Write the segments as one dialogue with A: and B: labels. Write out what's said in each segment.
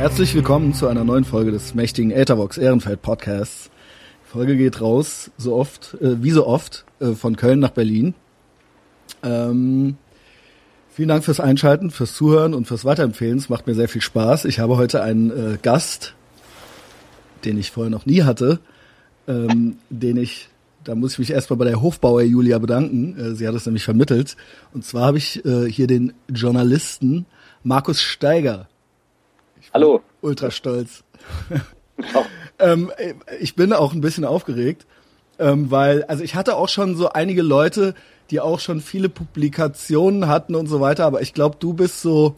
A: Herzlich willkommen zu einer neuen Folge des mächtigen Etherbox Ehrenfeld Podcasts. Die Folge geht raus, so oft, äh, wie so oft, äh, von Köln nach Berlin. Ähm, vielen Dank fürs Einschalten, fürs Zuhören und fürs Weiterempfehlen. Es macht mir sehr viel Spaß. Ich habe heute einen äh, Gast, den ich vorher noch nie hatte, ähm, den ich, da muss ich mich erstmal bei der Hofbauer Julia bedanken. Äh, sie hat es nämlich vermittelt. Und zwar habe ich äh, hier den Journalisten Markus Steiger.
B: Hallo.
A: Ultra stolz. ähm, ich bin auch ein bisschen aufgeregt, ähm, weil, also ich hatte auch schon so einige Leute, die auch schon viele Publikationen hatten und so weiter, aber ich glaube, du bist so,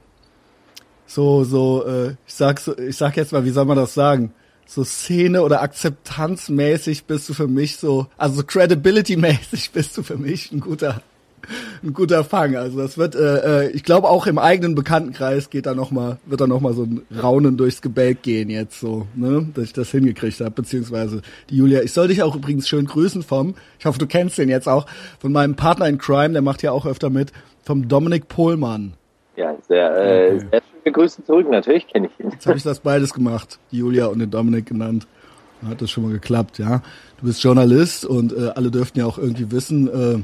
A: so, so, äh, ich sag so, ich sag jetzt mal, wie soll man das sagen? So Szene oder Akzeptanzmäßig bist du für mich so, also so Credibility-mäßig bist du für mich ein guter, ein guter Fang. Also das wird, äh, äh ich glaube auch im eigenen Bekanntenkreis geht da noch mal, wird da noch mal so ein Raunen durchs Gebälk gehen jetzt so, ne, dass ich das hingekriegt habe, beziehungsweise die Julia. Ich soll dich auch übrigens schön grüßen vom, ich hoffe du kennst den jetzt auch, von meinem Partner in Crime, der macht ja auch öfter mit, vom Dominik Pohlmann.
B: Ja, sehr, äh, okay. sehr schöne Grüße zurück, natürlich kenne ich ihn.
A: Jetzt habe ich das beides gemacht, die Julia und den Dominik genannt. Hat das schon mal geklappt, ja. Du bist Journalist und äh, alle dürften ja auch irgendwie wissen, äh,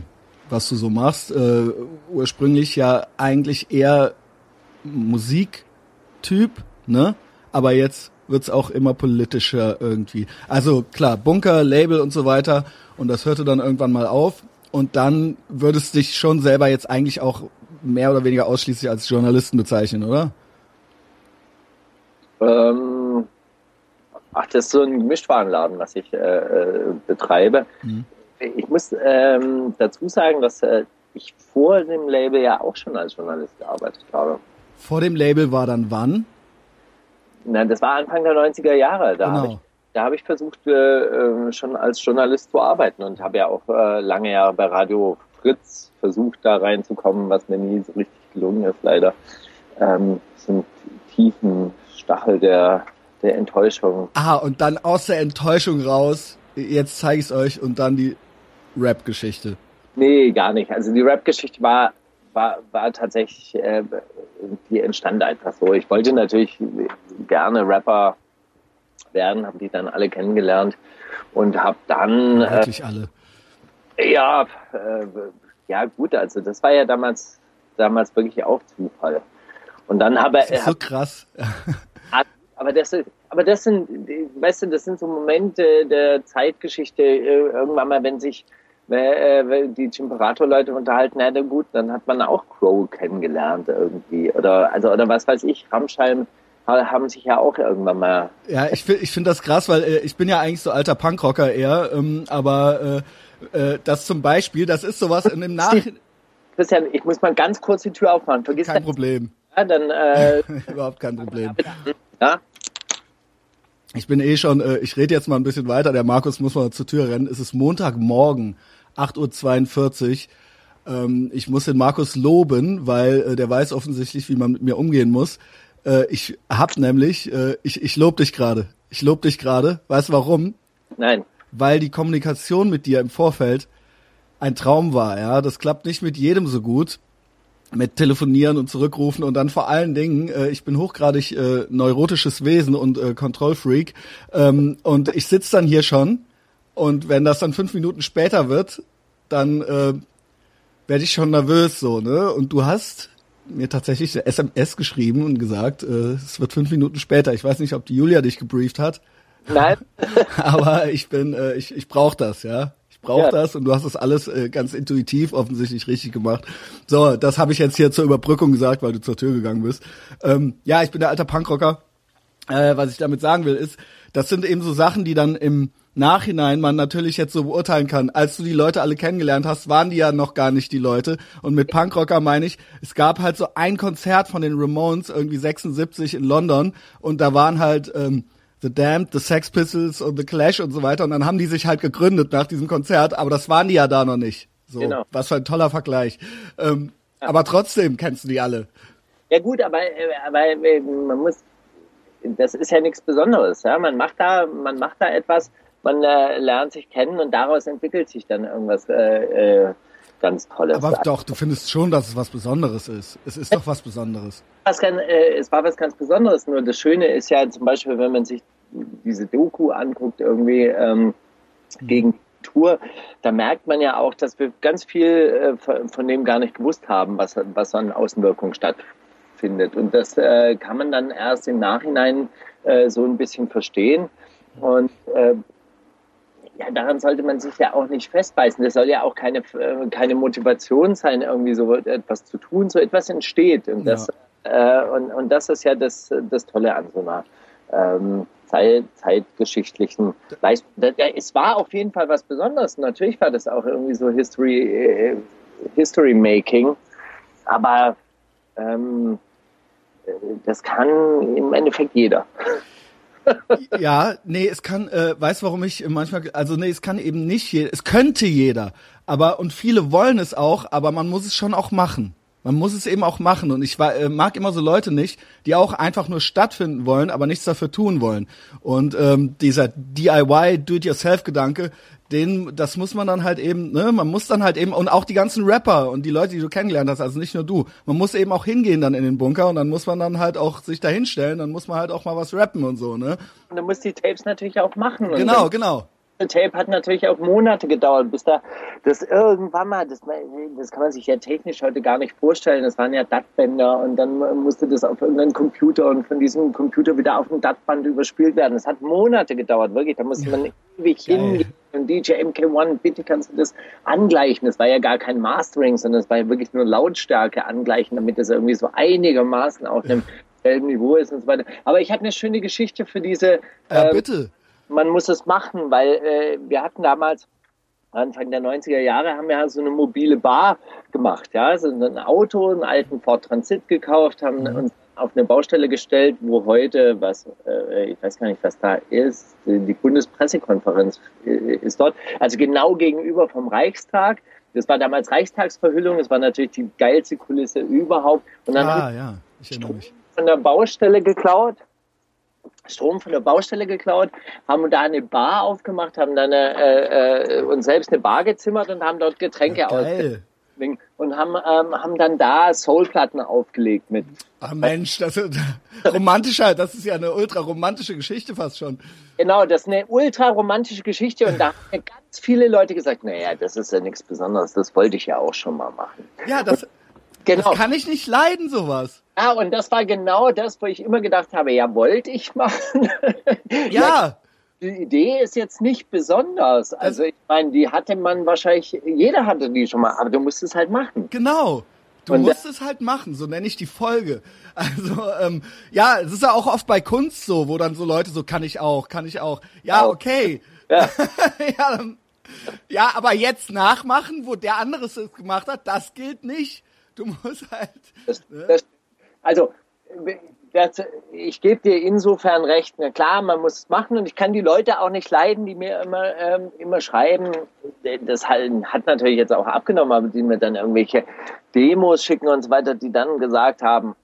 A: was du so machst. Äh, ursprünglich ja eigentlich eher Musiktyp, ne? Aber jetzt wird's auch immer politischer irgendwie. Also klar, Bunker, Label und so weiter. Und das hörte dann irgendwann mal auf. Und dann würdest du dich schon selber jetzt eigentlich auch mehr oder weniger ausschließlich als Journalisten bezeichnen, oder?
B: Ähm, ach, das ist so ein Gemischtwarenladen, was ich äh, äh betreibe. Mhm ich muss ähm, dazu sagen, dass äh, ich vor dem Label ja auch schon als Journalist gearbeitet habe.
A: Vor dem Label war dann wann?
B: Nein, das war Anfang der 90er Jahre. Da genau. habe ich, da hab ich versucht, äh, ähm, schon als Journalist zu arbeiten und habe ja auch äh, lange Jahre bei Radio Fritz versucht, da reinzukommen, was mir nie so richtig gelungen ist, leider. Ähm, sind tiefen Stachel der, der Enttäuschung.
A: Ah, und dann aus der Enttäuschung raus, jetzt zeige ich es euch und dann die Rap-Geschichte?
B: Nee, gar nicht. Also die Rap-Geschichte war, war, war tatsächlich, äh, die entstand einfach so. Ich wollte natürlich gerne Rapper werden, habe die dann alle kennengelernt und habe dann...
A: Ja, wirklich äh, alle?
B: Ja, äh, ja gut, also das war ja damals, damals wirklich auch Zufall. Und dann habe
A: er... So krass.
B: aber das, aber das sind, weißt du, das sind so Momente der Zeitgeschichte, äh, irgendwann mal, wenn sich äh, die Chimperator-Leute unterhalten, na gut, dann hat man auch Crow kennengelernt irgendwie. Oder, also, oder was weiß ich, Ramschheim haben sich ja auch irgendwann mal.
A: Ja, ich finde ich finde das krass, weil äh, ich bin ja eigentlich so alter Punkrocker eher, ähm, aber äh, äh, das zum Beispiel, das ist sowas in dem Nach...
B: Christian, ich muss mal ganz kurz die Tür aufmachen.
A: Vergiss kein Problem.
B: Ja, dann, äh,
A: Überhaupt kein Problem. Ja? Ich bin eh schon, äh, ich rede jetzt mal ein bisschen weiter, der Markus muss mal zur Tür rennen. Es ist Montagmorgen. 8.42 Uhr. Ähm, ich muss den Markus loben, weil äh, der weiß offensichtlich, wie man mit mir umgehen muss. Äh, ich hab nämlich, äh, ich, ich lob dich gerade. Ich lob dich gerade. Weißt du warum?
B: Nein.
A: Weil die Kommunikation mit dir im Vorfeld ein Traum war, ja. Das klappt nicht mit jedem so gut. Mit Telefonieren und Zurückrufen und dann vor allen Dingen, äh, ich bin hochgradig äh, neurotisches Wesen und äh, Kontrollfreak. Ähm, und ich sitz dann hier schon und wenn das dann fünf Minuten später wird, dann äh, werde ich schon nervös so, ne? Und du hast mir tatsächlich eine SMS geschrieben und gesagt, äh, es wird fünf Minuten später. Ich weiß nicht, ob die Julia dich gebrieft hat.
B: Nein.
A: Aber ich bin, äh, ich, ich brauche das, ja. Ich brauche ja. das und du hast das alles äh, ganz intuitiv offensichtlich richtig gemacht. So, das habe ich jetzt hier zur Überbrückung gesagt, weil du zur Tür gegangen bist. Ähm, ja, ich bin der alter Punkrocker. Äh, was ich damit sagen will, ist, das sind eben so Sachen, die dann im Nachhinein man natürlich jetzt so beurteilen kann. Als du die Leute alle kennengelernt hast, waren die ja noch gar nicht die Leute. Und mit Punkrocker meine ich, es gab halt so ein Konzert von den Ramones, irgendwie 76 in London. Und da waren halt ähm, The Damned, The Sex Pistols und The Clash und so weiter. Und dann haben die sich halt gegründet nach diesem Konzert. Aber das waren die ja da noch nicht. So, genau. was für ein toller Vergleich. Ähm, ja. Aber trotzdem kennst du die alle.
B: Ja gut, aber, äh, aber äh, man muss, das ist ja nichts Besonderes. Ja? Man macht da, man macht da etwas man äh, lernt sich kennen und daraus entwickelt sich dann irgendwas. Äh, äh, ganz Tolles.
A: Aber doch, du findest schon, dass es was Besonderes ist. Es ist doch was Besonderes.
B: Was kann, äh, es war was ganz Besonderes. Nur das Schöne ist ja zum Beispiel, wenn man sich diese Doku anguckt, irgendwie ähm, mhm. gegen Tour, da merkt man ja auch, dass wir ganz viel äh, von dem gar nicht gewusst haben, was, was an Außenwirkung stattfindet. Und das äh, kann man dann erst im Nachhinein äh, so ein bisschen verstehen. Und äh, ja, daran sollte man sich ja auch nicht festbeißen. Das soll ja auch keine, äh, keine Motivation sein, irgendwie so etwas zu tun. So etwas entsteht. Und das, ja. äh, und, und das ist ja das, das Tolle an so einer ähm, Zeit, zeitgeschichtlichen Leistung. Es war auf jeden Fall was Besonderes. Natürlich war das auch irgendwie so History, äh, History Making. Aber ähm, äh, das kann im Endeffekt jeder
A: ja, nee, es kann, äh, weißt warum ich manchmal, also nee, es kann eben nicht jeder, es könnte jeder, aber und viele wollen es auch, aber man muss es schon auch machen. Man muss es eben auch machen und ich war, äh, mag immer so Leute nicht, die auch einfach nur stattfinden wollen, aber nichts dafür tun wollen. Und ähm, dieser DIY, Do-it-yourself-Gedanke, den, das muss man dann halt eben, ne, man muss dann halt eben, und auch die ganzen Rapper und die Leute, die du kennengelernt hast, also nicht nur du, man muss eben auch hingehen dann in den Bunker und dann muss man dann halt auch sich da hinstellen, dann muss man halt auch mal was rappen und so, ne.
B: Und dann muss die Tapes natürlich auch machen.
A: Genau, genau.
B: Tape hat natürlich auch Monate gedauert, bis da das irgendwann mal, das, das kann man sich ja technisch heute gar nicht vorstellen, das waren ja DAT-Bänder und dann musste das auf irgendeinen Computer und von diesem Computer wieder auf ein DAT-Band überspielt werden. Das hat Monate gedauert, wirklich, da musste man ewig hingehen. Und DJ MK1, bitte kannst du das angleichen. Das war ja gar kein Mastering, sondern es war ja wirklich nur Lautstärke angleichen, damit das irgendwie so einigermaßen auf einem selben Niveau ist und so weiter. Aber ich habe eine schöne Geschichte für diese.
A: Ja, ähm, bitte
B: man muss es machen, weil äh, wir hatten damals Anfang der 90er Jahre haben wir so eine mobile Bar gemacht, ja, also ein Auto, einen alten Ford Transit gekauft, haben mhm. uns auf eine Baustelle gestellt, wo heute, was, äh, ich weiß gar nicht, was da ist, die Bundespressekonferenz äh, ist dort, also genau gegenüber vom Reichstag. Das war damals Reichstagsverhüllung, das war natürlich die geilste Kulisse überhaupt.
A: Und dann ah, ja, ich erinnere mich.
B: Von der Baustelle geklaut Strom von der Baustelle geklaut, haben da eine Bar aufgemacht, haben dann äh, äh, uns selbst eine Bar gezimmert und haben dort Getränke ja, ausgeschenkt und haben, ähm, haben dann da Soulplatten aufgelegt mit.
A: Ach Mensch, das ist romantischer, das ist ja eine ultra romantische Geschichte fast schon.
B: Genau, das ist eine ultra romantische Geschichte und da haben ganz viele Leute gesagt, naja, das ist ja nichts Besonderes, das wollte ich ja auch schon mal machen.
A: Ja, das, genau. das kann ich nicht leiden, sowas.
B: Ja, und das war genau das, wo ich immer gedacht habe, ja, wollte ich machen.
A: ja.
B: Die Idee ist jetzt nicht besonders. Also ich meine, die hatte man wahrscheinlich, jeder hatte die schon mal, aber du musst es halt machen.
A: Genau. Du und musst es halt machen, so nenne ich die Folge. Also ähm, ja, es ist ja auch oft bei Kunst so, wo dann so Leute so kann ich auch, kann ich auch. Ja, okay. Ja, ja, dann, ja, aber jetzt nachmachen, wo der anderes es gemacht hat, das gilt nicht. Du musst halt. Das,
B: ne? das also das, ich gebe dir insofern recht. Na klar, man muss es machen und ich kann die Leute auch nicht leiden, die mir immer, ähm, immer schreiben. Das hat natürlich jetzt auch abgenommen, aber die mir dann irgendwelche Demos schicken und so weiter, die dann gesagt haben,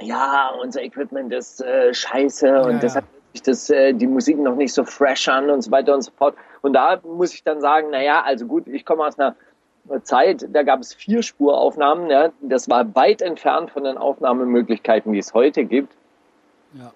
B: ja, unser Equipment ist äh, scheiße ja, und deshalb ist das, äh, die Musik noch nicht so fresh an und so weiter und so fort. Und da muss ich dann sagen, na ja, also gut, ich komme aus einer Zeit, da gab es vier Spuraufnahmen. Ja. Das war weit entfernt von den Aufnahmemöglichkeiten, die es heute gibt. Ja.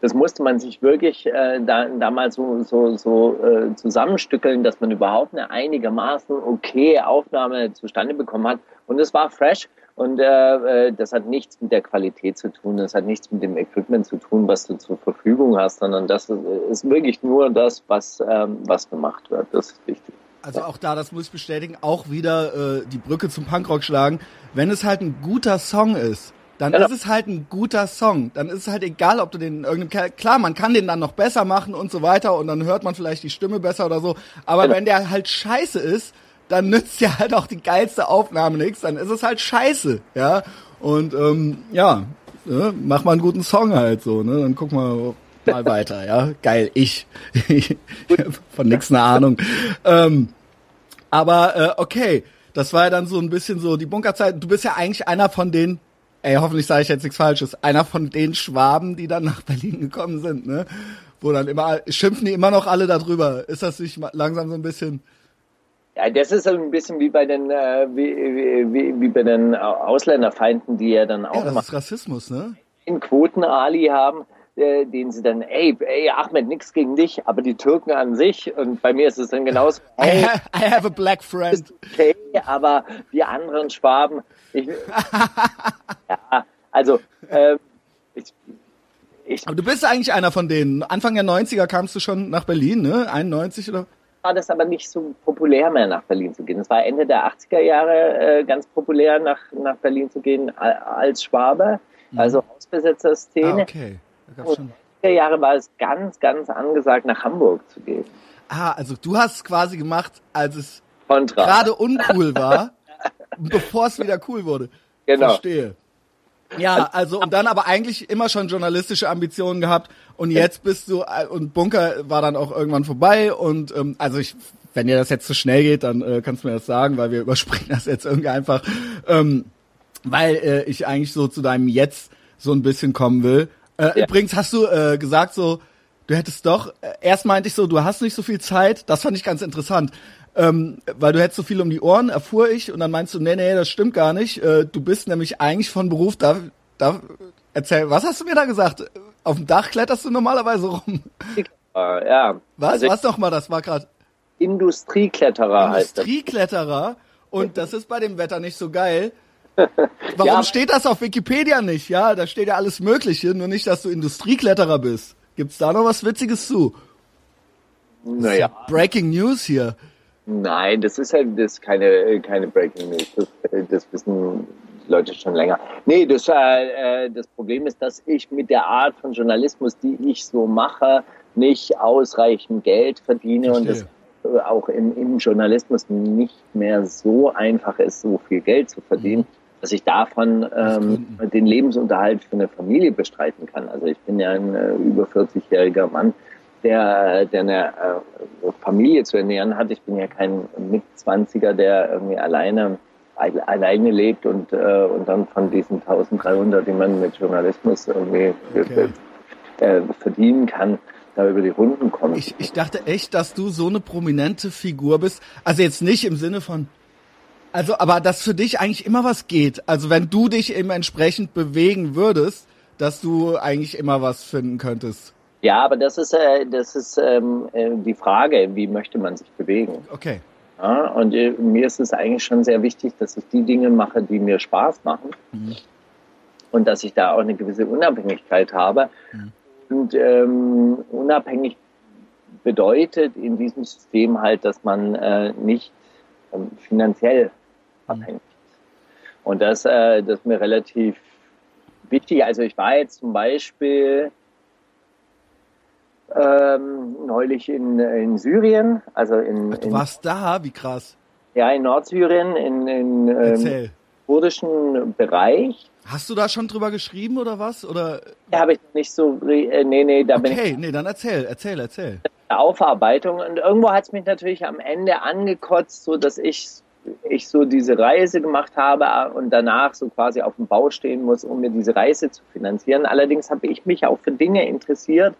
B: Das musste man sich wirklich äh, da, damals so, so, so äh, zusammenstückeln, dass man überhaupt eine einigermaßen okay Aufnahme zustande bekommen hat. Und es war fresh. Und äh, äh, das hat nichts mit der Qualität zu tun, das hat nichts mit dem Equipment zu tun, was du zur Verfügung hast, sondern das ist wirklich nur das, was, ähm, was gemacht wird. Das ist wichtig.
A: Also auch da, das muss ich bestätigen, auch wieder äh, die Brücke zum Punkrock schlagen. Wenn es halt ein guter Song ist, dann genau. ist es halt ein guter Song. Dann ist es halt egal, ob du den irgendeinem klar, man kann den dann noch besser machen und so weiter und dann hört man vielleicht die Stimme besser oder so. Aber genau. wenn der halt scheiße ist, dann nützt ja halt auch die geilste Aufnahme nichts. Dann ist es halt scheiße, ja. Und ähm, ja, ne, mach mal einen guten Song halt so. Ne, dann guck mal, mal weiter, ja. Geil, ich. Von nix eine Ahnung. Ähm, aber äh, okay, das war ja dann so ein bisschen so die Bunkerzeit. Du bist ja eigentlich einer von den, ey, hoffentlich sage ich jetzt nichts Falsches, einer von den Schwaben, die dann nach Berlin gekommen sind, ne? Wo dann immer, schimpfen die immer noch alle darüber. Ist das nicht langsam so ein bisschen
B: Ja, das ist ein bisschen wie bei den äh, wie, wie, wie bei den Ausländerfeinden, die ja dann auch ja,
A: das ist Rassismus, ne?
B: In Quoten Ali haben, äh, den sie dann, ey, ey Ahmed, nix gegen dich, aber die Türken an sich und bei mir ist es dann genauso.
A: Hey, I have a black friend.
B: Okay, aber die anderen Schwaben, ich, ja, also äh, ich,
A: ich, aber du bist eigentlich einer von denen. Anfang der 90er kamst du schon nach Berlin, ne? 91 oder?
B: war das aber nicht so populär mehr nach Berlin zu gehen. Es war Ende der 80er Jahre äh, ganz populär nach, nach Berlin zu gehen als Schwabe, mhm. also Hausbesetzerszene. Ah, okay. Da gab's schon. In Jahre war es ganz, ganz angesagt, nach Hamburg zu gehen.
A: Ah, also du hast es quasi gemacht, als es gerade uncool war, bevor es wieder cool wurde. Genau. Verstehe. Ja, also und dann aber eigentlich immer schon journalistische Ambitionen gehabt und jetzt bist du äh, und Bunker war dann auch irgendwann vorbei und ähm, also ich wenn dir das jetzt zu schnell geht, dann äh, kannst du mir das sagen, weil wir überspringen das jetzt irgendwie einfach, ähm, weil äh, ich eigentlich so zu deinem Jetzt so ein bisschen kommen will. Äh, ja. Übrigens hast du äh, gesagt so, du hättest doch, äh, erst meinte ich so, du hast nicht so viel Zeit, das fand ich ganz interessant ähm, weil du hättest so viel um die Ohren, erfuhr ich, und dann meinst du, nee, nee, das stimmt gar nicht. Äh, du bist nämlich eigentlich von Beruf, da, da, erzähl, was hast du mir da gesagt? Auf dem Dach kletterst du normalerweise rum.
B: Ja.
A: Was, also was nochmal, das war gerade.
B: Industriekletterer
A: heißt das. Industriekletterer, und das ist bei dem Wetter nicht so geil. Warum ja, steht das auf Wikipedia nicht? Ja, da steht ja alles Mögliche, nur nicht, dass du Industriekletterer bist. Gibt's da noch was Witziges zu?
B: Naja.
A: Breaking News hier.
B: Nein, das ist halt das ist keine, keine Breaking News. Das, das wissen Leute schon länger. Nee, das, äh, das Problem ist, dass ich mit der Art von Journalismus, die ich so mache, nicht ausreichend Geld verdiene Verstehe. und das auch im, im Journalismus nicht mehr so einfach ist, so viel Geld zu verdienen, mhm. Dass ich davon ähm, den Lebensunterhalt für eine Familie bestreiten kann. Also ich bin ja ein äh, über 40-jähriger Mann der, der eine äh, Familie zu ernähren hat. Ich bin ja kein Mitzwanziger, der irgendwie alleine alleine lebt und, äh, und dann von diesen 1300, die man mit Journalismus irgendwie okay. äh, verdienen kann, da über die Runden kommt.
A: Ich, ich dachte echt, dass du so eine prominente Figur bist. Also jetzt nicht im Sinne von, also, aber dass für dich eigentlich immer was geht. Also wenn du dich eben entsprechend bewegen würdest, dass du eigentlich immer was finden könntest.
B: Ja, aber das ist, äh, das ist ähm, äh, die Frage, wie möchte man sich bewegen.
A: Okay.
B: Ja, und äh, mir ist es eigentlich schon sehr wichtig, dass ich die Dinge mache, die mir Spaß machen. Mhm. Und dass ich da auch eine gewisse Unabhängigkeit habe. Mhm. Und ähm, unabhängig bedeutet in diesem System halt, dass man äh, nicht ähm, finanziell. Abhängig ist. Und das, äh, das ist mir relativ wichtig. Also ich war jetzt zum Beispiel ähm, neulich in, in Syrien, also in.
A: Ach, du warst da, wie krass.
B: Ja, in Nordsyrien, in, in ähm, kurdischen Bereich.
A: Hast du da schon drüber geschrieben oder was? Oder?
B: Ja, habe ich nicht so. Äh, nee, nee, da
A: okay,
B: bin ich.
A: Okay, nee, dann erzähl, erzähl, erzähl.
B: Aufarbeitung. Und irgendwo hat es mich natürlich am Ende angekotzt, so dass ich ich so diese Reise gemacht habe und danach so quasi auf dem Bau stehen muss, um mir diese Reise zu finanzieren. Allerdings habe ich mich auch für Dinge interessiert,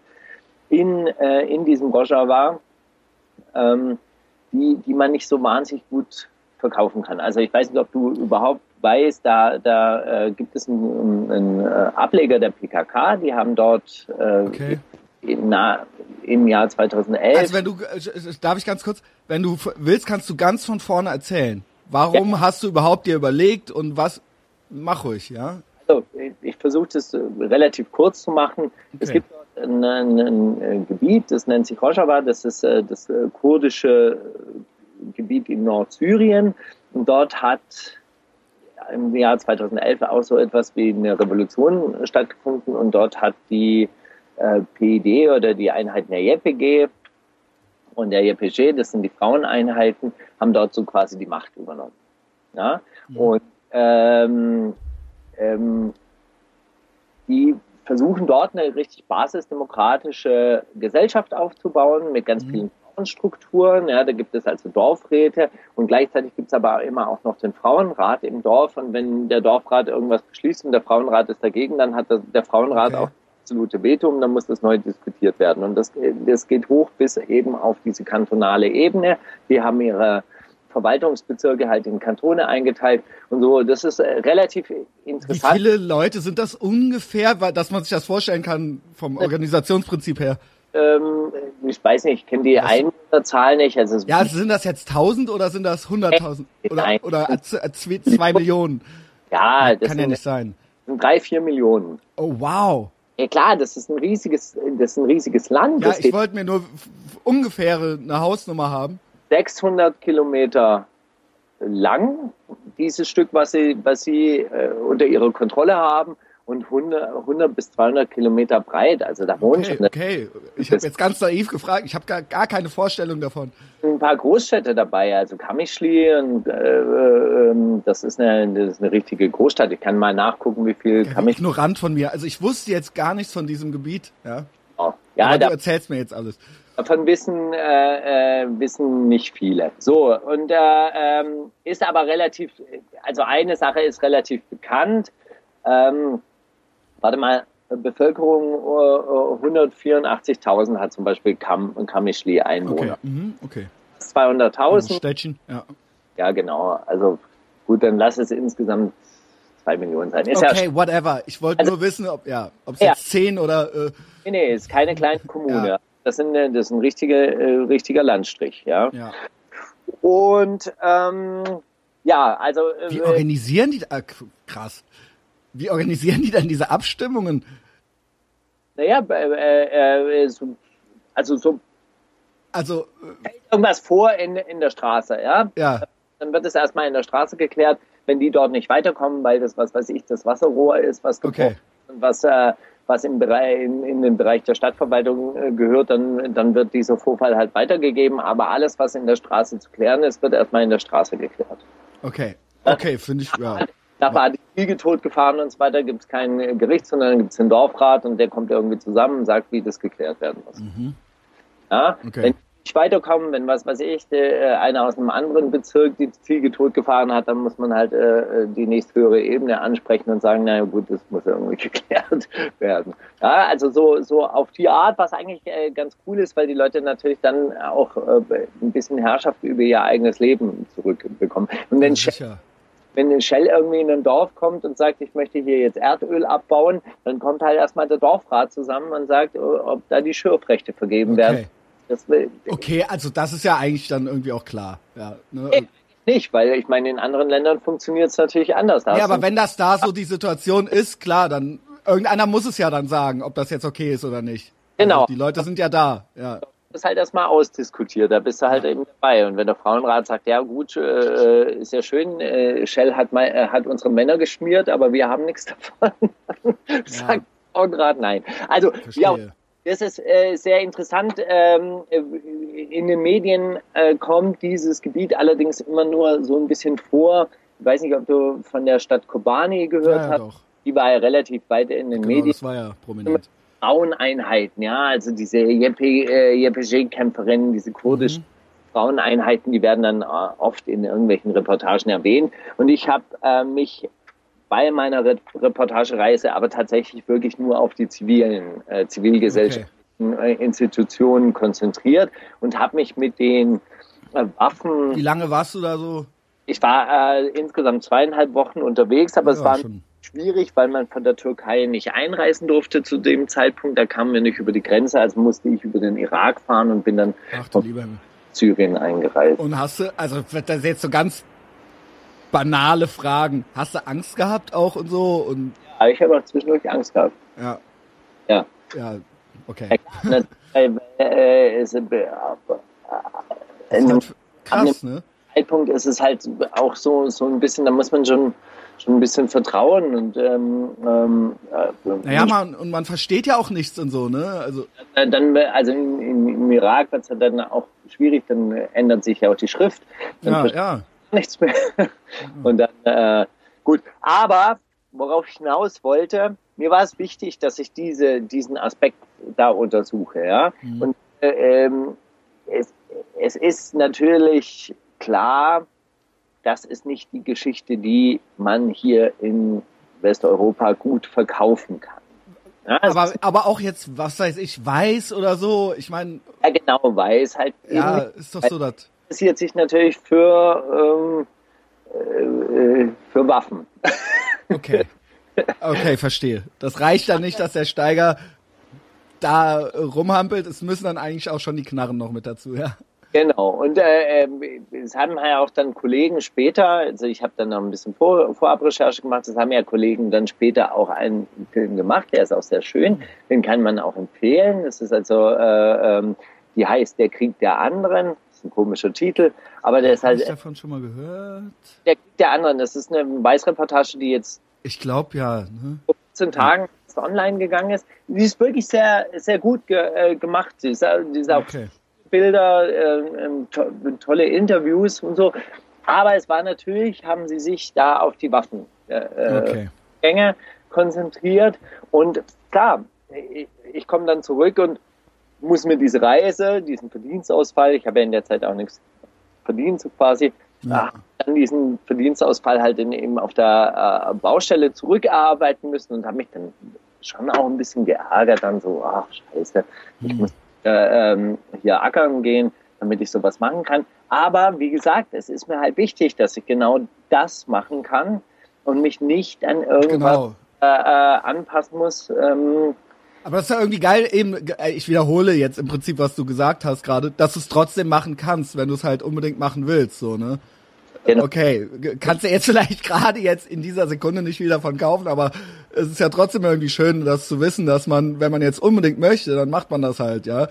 B: in, äh, in diesem Rojava, ähm, die, die man nicht so wahnsinnig gut verkaufen kann. Also ich weiß nicht, ob du überhaupt weißt, da, da äh, gibt es einen, einen äh, Ableger der PKK, die haben dort äh, okay. Na, im Jahr 2011.
A: Also wenn du, äh, darf ich ganz kurz, wenn du willst, kannst du ganz von vorne erzählen. Warum ja. hast du überhaupt dir überlegt und was, mach ruhig, ja?
B: Also ich, versuche das äh, relativ kurz zu machen. Okay. Es gibt ein, ein, ein, Gebiet, das nennt sich Rojava, das ist äh, das äh, kurdische Gebiet in Nordsyrien. Und dort hat im Jahr 2011 auch so etwas wie eine Revolution stattgefunden. Und dort hat die äh, PID oder die Einheiten der YPG und der YPG, das sind die Fraueneinheiten, haben dort so quasi die Macht übernommen. Ja? Mhm. Und ähm, ähm, die versuchen dort eine richtig basisdemokratische Gesellschaft aufzubauen mit ganz mhm. vielen Frauenstrukturen. Ja, da gibt es also Dorfräte und gleichzeitig gibt es aber immer auch noch den Frauenrat im Dorf. Und wenn der Dorfrat irgendwas beschließt und der Frauenrat ist dagegen, dann hat der Frauenrat okay. auch absolute Veto und dann muss das neu diskutiert werden. Und das, das geht hoch bis eben auf diese kantonale Ebene. Die haben ihre Verwaltungsbezirke halt in Kantone eingeteilt und so. Das ist äh, relativ interessant.
A: Wie viele Leute sind das ungefähr, dass man sich das vorstellen kann vom Organisationsprinzip her?
B: Ähm, ich weiß nicht, ich kenne die Einwohnerzahl nicht. Also
A: ja, sind das jetzt 1000 oder sind das 100.000 oder, oder zwei Millionen?
B: Ja,
A: das kann ja nicht sein.
B: Sind drei, vier Millionen.
A: Oh wow.
B: Ja klar, das ist ein riesiges, das ist ein riesiges Land.
A: Ja, ich wollte mir nur ungefähre eine Hausnummer haben.
B: 600 Kilometer lang, dieses Stück, was sie, was sie äh, unter ihrer Kontrolle haben und 100, 100 bis 200 Kilometer breit. Also da wohnen
A: okay, schon. Okay, ich habe jetzt ganz naiv gefragt. Ich habe gar, gar keine Vorstellung davon.
B: Ein paar Großstädte dabei, also Kamischli und äh, äh, das, ist eine, das ist eine richtige Großstadt. Ich kann mal nachgucken, wie viel
A: ja, Kamischli. Nur Rand von mir. Also ich wusste jetzt gar nichts von diesem Gebiet. Ja.
B: Oh. Ja,
A: Aber da, du erzählst mir jetzt alles.
B: Davon wissen, äh, äh, wissen nicht viele. So, und äh, ähm, ist aber relativ, also eine Sache ist relativ bekannt. Ähm, warte mal, Bevölkerung uh, äh, 184.000 hat zum Beispiel Kam Kamischli Einwohner.
A: Okay. Mhm, okay.
B: 200.000.
A: Städtchen, ja.
B: Ja, genau. Also gut, dann lass es insgesamt zwei Millionen sein.
A: Ist okay, ja, whatever. Ich wollte also, nur wissen, ob ja, ob es ja. jetzt zehn oder.
B: Äh, nee, nee, ist keine kleine Kommune. Ja. Das, sind, das ist ein richtiger, äh, richtiger Landstrich, ja.
A: ja.
B: Und ähm, ja, also.
A: Äh, Wie organisieren die? Äh, krass. Wie organisieren die dann diese Abstimmungen?
B: Naja, äh, äh, so, also so.
A: Also.
B: Irgendwas vor in, in der Straße, ja?
A: Ja.
B: Dann wird es erstmal in der Straße geklärt. Wenn die dort nicht weiterkommen, weil das, was weiß ich, das Wasserrohr ist, was
A: okay.
B: und was, äh, was im Bereich, in, in den Bereich der Stadtverwaltung äh, gehört, dann, dann wird dieser Vorfall halt weitergegeben. Aber alles, was in der Straße zu klären ist, wird erstmal in der Straße geklärt.
A: Okay. Okay, finde ich, ja.
B: Da war die Fliege totgefahren und so weiter, gibt es kein Gericht, sondern gibt es den Dorfrat und der kommt irgendwie zusammen und sagt, wie das geklärt werden muss.
A: Mhm.
B: Ja? Okay. Wenn nicht weiterkommen, wenn was weiß ich, der, äh, einer aus einem anderen Bezirk die Ziege totgefahren hat, dann muss man halt äh, die nächsthöhere Ebene ansprechen und sagen, naja gut, das muss irgendwie geklärt werden. Ja, also so, so auf die Art, was eigentlich äh, ganz cool ist, weil die Leute natürlich dann auch äh, ein bisschen Herrschaft über ihr eigenes Leben zurückbekommen. Und wenn
A: Sicher
B: wenn ein Shell irgendwie in ein Dorf kommt und sagt, ich möchte hier jetzt Erdöl abbauen, dann kommt halt erstmal der Dorfrat zusammen und sagt, ob da die Schürfrechte vergeben okay. werden.
A: Will, okay, also das ist ja eigentlich dann irgendwie auch klar. Ja,
B: ne? nicht, weil ich meine, in anderen Ländern funktioniert es natürlich anders.
A: Ja, aber wenn das da so die Situation ist, klar, dann irgendeiner muss es ja dann sagen, ob das jetzt okay ist oder nicht.
B: Genau.
A: Also die Leute sind ja da. Ja
B: das halt erstmal ausdiskutiert. Da bist du halt eben dabei. Und wenn der Frauenrat sagt, ja gut, äh, ist ja schön, äh, Shell hat, mal, äh, hat unsere Männer geschmiert, aber wir haben nichts davon, sagt ja. Frauenrat nein. Also ja, das ist äh, sehr interessant. Ähm, in den Medien äh, kommt dieses Gebiet allerdings immer nur so ein bisschen vor. Ich weiß nicht, ob du von der Stadt Kobani gehört ja, ja, hast. Doch. Die war ja relativ weit in den
A: genau,
B: Medien.
A: Das war ja prominent.
B: Fraueneinheiten, ja, also diese YPG-Kämpferinnen, äh, diese kurdischen mhm. Fraueneinheiten, die werden dann äh, oft in irgendwelchen Reportagen erwähnt. Und ich habe äh, mich bei meiner Re Reportagereise aber tatsächlich wirklich nur auf die zivilen, äh, zivilgesellschaftlichen okay. Äh, Institutionen konzentriert und habe mich mit den äh, Waffen.
A: Wie lange warst du da so?
B: Ich war äh, insgesamt zweieinhalb Wochen unterwegs, aber ja, es waren schon schwierig, weil man von der Türkei nicht einreisen durfte zu dem Zeitpunkt. Da kamen wir nicht über die Grenze, also musste ich über den Irak fahren und bin dann
A: Ach,
B: Syrien eingereist.
A: Und hast du, also das ist jetzt so ganz banale Fragen. Hast du Angst gehabt auch und so? Und
B: ja, ich habe auch zwischendurch Angst gehabt.
A: Ja.
B: Ja.
A: Ja, okay. Krass, ne?
B: Zeitpunkt ist es halt auch so, so ein bisschen, da muss man schon schon ein bisschen Vertrauen und ähm, ähm,
A: äh, naja, man, und man versteht ja auch nichts und so, ne? Also
B: dann, also in, in, im Irak wird es dann auch schwierig, dann ändert sich ja auch die Schrift.
A: Dann ja, ja.
B: Nichts mehr. Und dann äh, gut, aber worauf ich hinaus wollte, mir war es wichtig, dass ich diese diesen Aspekt da untersuche, ja. Mhm. Und äh, ähm, es, es ist natürlich klar, das ist nicht die Geschichte, die man hier in Westeuropa gut verkaufen kann.
A: Ja, aber, aber auch jetzt, was weiß ich, weiß oder so, ich meine.
B: Ja, genau, weiß halt.
A: Ja, ist doch so, dass.
B: interessiert sich natürlich für, ähm, äh, für Waffen.
A: Okay. Okay, verstehe. Das reicht dann nicht, dass der Steiger da rumhampelt. Es müssen dann eigentlich auch schon die Knarren noch mit dazu, ja.
B: Genau, und äh, ähm, es haben ja auch dann Kollegen später, also ich habe dann noch ein bisschen Vor Vorabrecherche gemacht, es haben ja Kollegen dann später auch einen Film gemacht, der ist auch sehr schön, den kann man auch empfehlen. Das ist also, äh, ähm, die heißt Der Krieg der anderen, das ist ein komischer Titel, aber der ist halt... Hab
A: ich davon schon mal gehört?
B: Der Krieg der anderen, das ist eine Weißreportage, die jetzt...
A: Ich glaube ja. Ne?
B: Vor 14 Tagen online gegangen ist. Die ist wirklich sehr, sehr gut ge äh, gemacht. Die ist, die ist auch okay Bilder, äh, ähm, to tolle Interviews und so. Aber es war natürlich, haben sie sich da auf die Waffengänge äh, okay. konzentriert. Und klar, ich, ich komme dann zurück und muss mir diese Reise, diesen Verdienstausfall, ich habe ja in der Zeit auch nichts verdient, so quasi, ja. dann diesen Verdienstausfall halt in, eben auf der äh, Baustelle zurückarbeiten müssen und habe mich dann schon auch ein bisschen geärgert, dann so, ach scheiße, ich hm. muss äh, ähm, hier ackern gehen, damit ich sowas machen kann. Aber wie gesagt, es ist mir halt wichtig, dass ich genau das machen kann und mich nicht an irgendwas genau. äh, äh, anpassen muss. Ähm,
A: aber das ist ja irgendwie geil, eben, äh, ich wiederhole jetzt im Prinzip, was du gesagt hast gerade, dass du es trotzdem machen kannst, wenn du es halt unbedingt machen willst, so, ne? Genau. Okay, kannst du jetzt vielleicht gerade jetzt in dieser Sekunde nicht viel davon kaufen, aber es ist ja trotzdem irgendwie schön, das zu wissen, dass man, wenn man jetzt unbedingt möchte, dann macht man das halt, ja.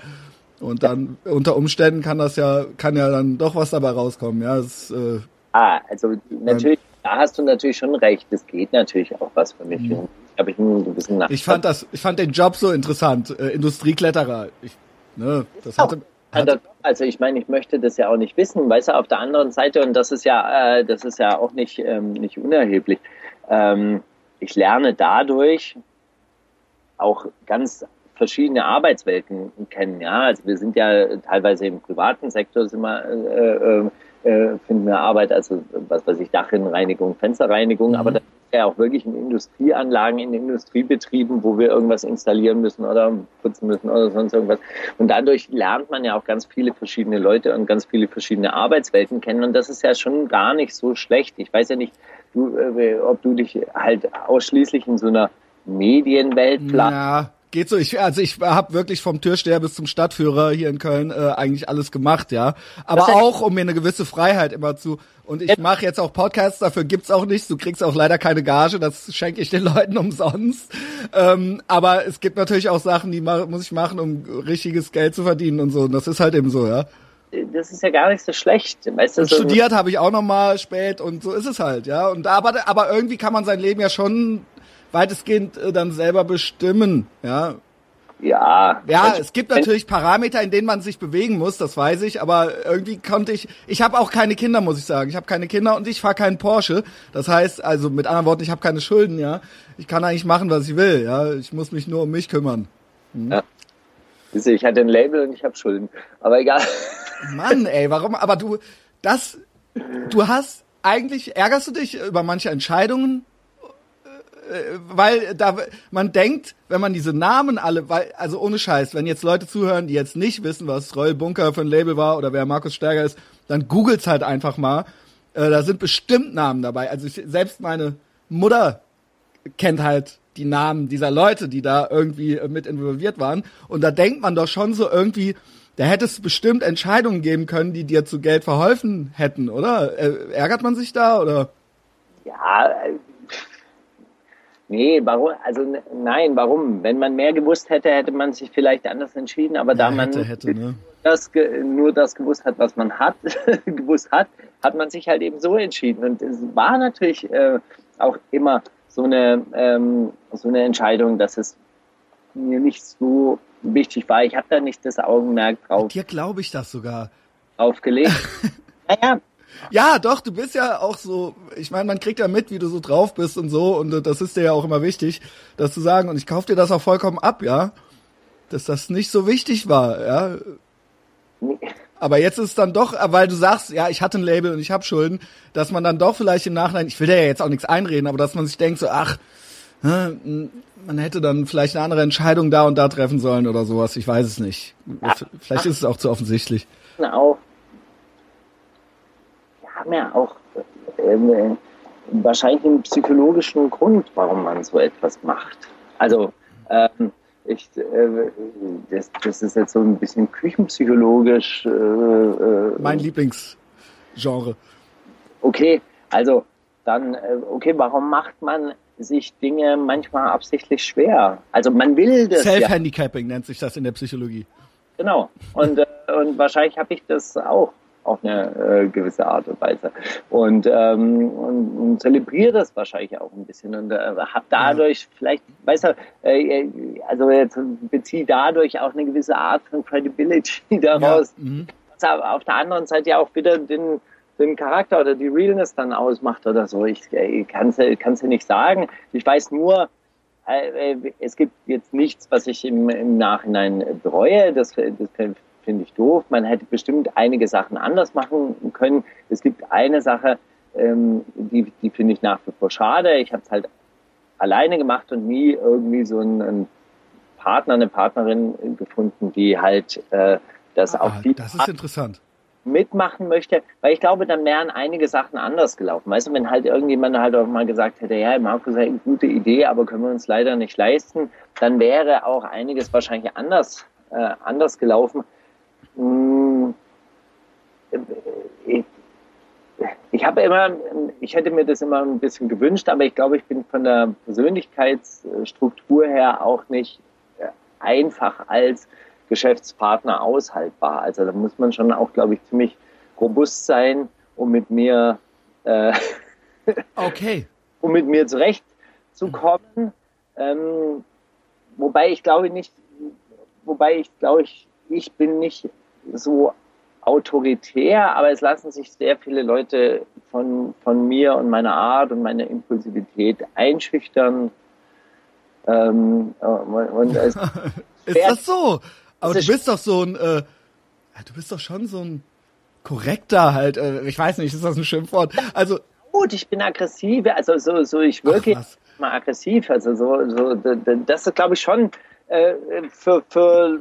A: Und dann ja. unter Umständen kann das ja, kann ja dann doch was dabei rauskommen, ja. Das,
B: äh, ah, also natürlich, da hast du natürlich schon recht. Es geht natürlich auch was für mich. Mhm.
A: Ich, einen gewissen ich fand das, ich fand den Job so interessant, äh, Industriekletterer. Ich, ne, das hatte,
B: hatte also ich meine, ich möchte das ja auch nicht wissen, weißt du, auf der anderen Seite, und das ist ja, äh, das ist ja auch nicht, ähm, nicht unerheblich. Ähm, ich lerne dadurch auch ganz verschiedene Arbeitswelten kennen. Ja, also wir sind ja teilweise im privaten Sektor sind wir, äh, äh, äh finden wir Arbeit, also was weiß ich, Dachrinnenreinigung, Fensterreinigung, mhm. aber das ist ja auch wirklich in Industrieanlagen, in Industriebetrieben, wo wir irgendwas installieren müssen oder putzen müssen oder sonst irgendwas. Und dadurch lernt man ja auch ganz viele verschiedene Leute und ganz viele verschiedene Arbeitswelten kennen. Und das ist ja schon gar nicht so schlecht. Ich weiß ja nicht, du, äh, ob du dich halt ausschließlich in so einer Medienwelt.
A: Ja, geht so. Ich, also ich habe wirklich vom Türsteher bis zum Stadtführer hier in Köln äh, eigentlich alles gemacht, ja. Aber auch, um mir eine gewisse Freiheit immer zu. Und ich mache jetzt auch Podcasts, dafür gibt's auch nichts. Du kriegst auch leider keine Gage, das schenke ich den Leuten umsonst. Ähm, aber es gibt natürlich auch Sachen, die muss ich machen, um richtiges Geld zu verdienen und so. Und das ist halt eben so, ja
B: das ist ja gar nicht so schlecht.
A: Weißt du, und studiert habe ich auch noch mal spät und so ist es halt, ja. Und aber, aber irgendwie kann man sein Leben ja schon weitestgehend äh, dann selber bestimmen, ja.
B: Ja.
A: Ja, es gibt natürlich Parameter, in denen man sich bewegen muss, das weiß ich, aber irgendwie konnte ich, ich habe auch keine Kinder, muss ich sagen. Ich habe keine Kinder und ich fahre keinen Porsche. Das heißt, also mit anderen Worten, ich habe keine Schulden, ja. Ich kann eigentlich machen, was ich will, ja. Ich muss mich nur um mich kümmern.
B: Hm? Ja. Ich hatte ein Label und ich habe Schulden, aber egal.
A: Mann, ey, warum? Aber du, das, du hast eigentlich, ärgerst du dich über manche Entscheidungen? Äh, weil da, man denkt, wenn man diese Namen alle, weil, also ohne Scheiß, wenn jetzt Leute zuhören, die jetzt nicht wissen, was Royal Bunker für ein Label war oder wer Markus Stärger ist, dann googelt's halt einfach mal. Äh, da sind bestimmt Namen dabei. Also ich, selbst meine Mutter kennt halt die Namen dieser Leute, die da irgendwie mit involviert waren. Und da denkt man doch schon so irgendwie, da hätte es bestimmt Entscheidungen geben können, die dir zu Geld verholfen hätten, oder? Äh, ärgert man sich da, oder?
B: Ja, äh, nee, warum? Also nein, warum? Wenn man mehr gewusst hätte, hätte man sich vielleicht anders entschieden. Aber ja, da man hätte, hätte, ne? das, nur das gewusst hat, was man hat, gewusst hat, hat man sich halt eben so entschieden. Und es war natürlich äh, auch immer so eine ähm, so eine Entscheidung, dass es mir nicht so wichtig war. Ich habe da nicht das Augenmerk drauf.
A: Dir glaube ich das sogar.
B: Aufgelegt. naja.
A: Ja, doch, du bist ja auch so, ich meine, man kriegt ja mit, wie du so drauf bist und so, und äh, das ist dir ja auch immer wichtig, das zu sagen, und ich kauf dir das auch vollkommen ab, ja, dass das nicht so wichtig war, ja. Aber jetzt ist es dann doch, weil du sagst, ja, ich hatte ein Label und ich habe Schulden, dass man dann doch vielleicht im Nachhinein, ich will dir ja jetzt auch nichts einreden, aber dass man sich denkt so, ach, man hätte dann vielleicht eine andere Entscheidung da und da treffen sollen oder sowas. Ich weiß es nicht. Vielleicht ist es auch zu offensichtlich.
B: Auch. Haben ja auch äh, wahrscheinlich einen psychologischen Grund, warum man so etwas macht. Also ähm, ich, äh, das, das, ist jetzt so ein bisschen küchenpsychologisch. Äh,
A: äh mein Lieblingsgenre.
B: Okay, also dann, äh, okay, warum macht man sich Dinge manchmal absichtlich schwer? Also man will das.
A: Self-Handicapping ja. nennt sich das in der Psychologie.
B: Genau. Und, äh, und wahrscheinlich habe ich das auch auf eine äh, gewisse Art und Weise. Und, ähm, und, und zelebriere das wahrscheinlich auch ein bisschen und äh, habe dadurch vielleicht, weißt du, äh, also jetzt beziehe dadurch auch eine gewisse Art von Credibility daraus. Ja. Mhm. Was aber auf der anderen Seite ja auch wieder den, den Charakter oder die Realness dann ausmacht oder so. Ich, ich kann es ja nicht sagen. Ich weiß nur, äh, äh, es gibt jetzt nichts, was ich im, im Nachhinein bereue. Das, das finde ich doof. Man hätte bestimmt einige Sachen anders machen können. Es gibt eine Sache, ähm, die, die finde ich nach wie vor schade. Ich habe es halt alleine gemacht und nie irgendwie so einen, einen Partner, eine Partnerin gefunden, die halt äh, das ah, auf die
A: Das ist interessant
B: mitmachen möchte, weil ich glaube, dann wären einige Sachen anders gelaufen. Weißt du, wenn halt irgendjemand halt auch mal gesagt hätte, ja, Markus eine gute Idee, aber können wir uns leider nicht leisten, dann wäre auch einiges wahrscheinlich anders, äh, anders gelaufen. Hm, ich, ich habe immer, ich hätte mir das immer ein bisschen gewünscht, aber ich glaube, ich bin von der Persönlichkeitsstruktur her auch nicht äh, einfach als Geschäftspartner aushaltbar. Also da muss man schon auch, glaube ich, ziemlich robust sein, um mit mir äh,
A: okay.
B: um mit mir zurechtzukommen. Ähm, wobei ich glaube nicht, wobei ich glaube ich, ich bin nicht so autoritär, aber es lassen sich sehr viele Leute von, von mir und meiner Art und meiner Impulsivität einschüchtern. Ähm,
A: und es ist das so? Aber du bist doch so ein, äh, du bist doch schon so ein korrekter halt, äh, ich weiß nicht, ist das ein Schimpfwort? Also
B: gut, ich bin aggressiv, also so, so ich wirke mal aggressiv, also so, so das ist glaube ich schon äh, für, für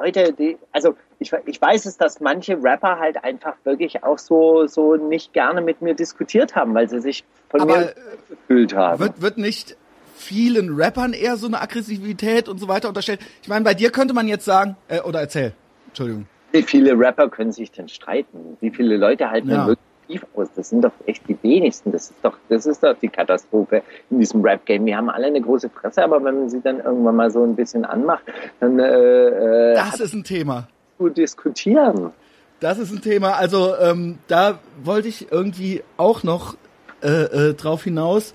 B: Leute, die, also ich, ich weiß es, dass manche Rapper halt einfach wirklich auch so, so nicht gerne mit mir diskutiert haben, weil sie sich von Aber mir gefühlt haben.
A: Wird, wird nicht vielen Rappern eher so eine Aggressivität und so weiter unterstellt. Ich meine, bei dir könnte man jetzt sagen, äh, oder erzähl, Entschuldigung.
B: Wie viele Rapper können sich denn streiten? Wie viele Leute halten ja. wirklich tief aus? Das sind doch echt die wenigsten. Das ist doch, das ist doch die Katastrophe in diesem Rap-Game. Wir haben alle eine große Fresse, aber wenn man sie dann irgendwann mal so ein bisschen anmacht, dann
A: äh, äh Das ist ein Thema.
B: Zu diskutieren.
A: Das ist ein Thema. Also ähm, da wollte ich irgendwie auch noch äh, äh, drauf hinaus.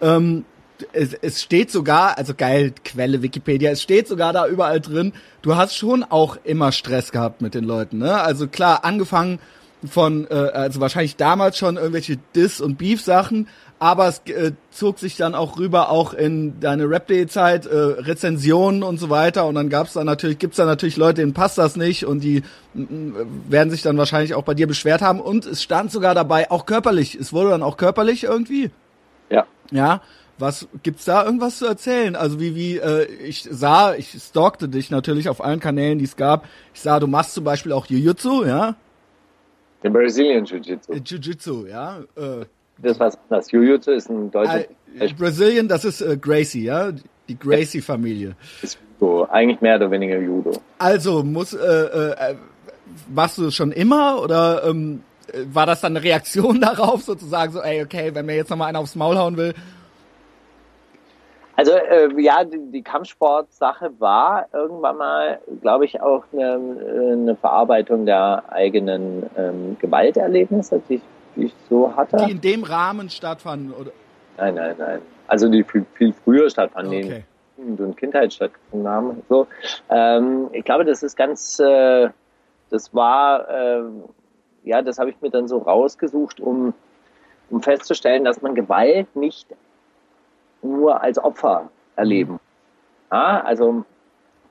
A: Ähm, es, es steht sogar, also geil, Quelle Wikipedia, es steht sogar da überall drin, du hast schon auch immer Stress gehabt mit den Leuten, ne? Also klar, angefangen von, äh, also wahrscheinlich damals schon irgendwelche Diss- und Beef-Sachen, aber es äh, zog sich dann auch rüber, auch in deine Rap-Day-Zeit, äh, Rezensionen und so weiter. Und dann gab's da natürlich, gibt's da natürlich Leute, denen passt das nicht und die werden sich dann wahrscheinlich auch bei dir beschwert haben. Und es stand sogar dabei, auch körperlich. Es wurde dann auch körperlich irgendwie.
B: Ja.
A: Ja. Was gibt's da irgendwas zu erzählen? Also wie wie äh, ich sah, ich stalkte dich natürlich auf allen Kanälen, die es gab. Ich sah, du machst zum Beispiel auch Jiu-Jitsu, ja?
B: Den Brazilian Jiu-Jitsu. Äh,
A: Jiu-Jitsu, ja.
B: Äh, das was das Jiu-Jitsu ist ein deutscher.
A: Äh, Brazilian, das ist äh, Gracie, ja, die Gracie-Familie.
B: Ist Judo, eigentlich mehr oder weniger Judo.
A: Also muss äh, äh, machst du schon immer oder ähm, war das dann eine Reaktion darauf, sozusagen so, ey, okay, wenn mir jetzt nochmal einer aufs Maul hauen will,
B: also äh, ja, die, die Kampfsport-Sache war irgendwann mal, glaube ich, auch eine, eine Verarbeitung der eigenen ähm, Gewalterlebnisse, die ich, die ich so hatte.
A: Die in dem Rahmen stattfanden, oder?
B: Nein, nein, nein. Also die viel, viel früher stattfanden, okay. die in, in Kindheit stattgefunden haben. So. Ähm, ich glaube, das ist ganz, äh, das war, äh, ja, das habe ich mir dann so rausgesucht, um um festzustellen, dass man Gewalt nicht nur als Opfer erleben. Mhm. Ja, also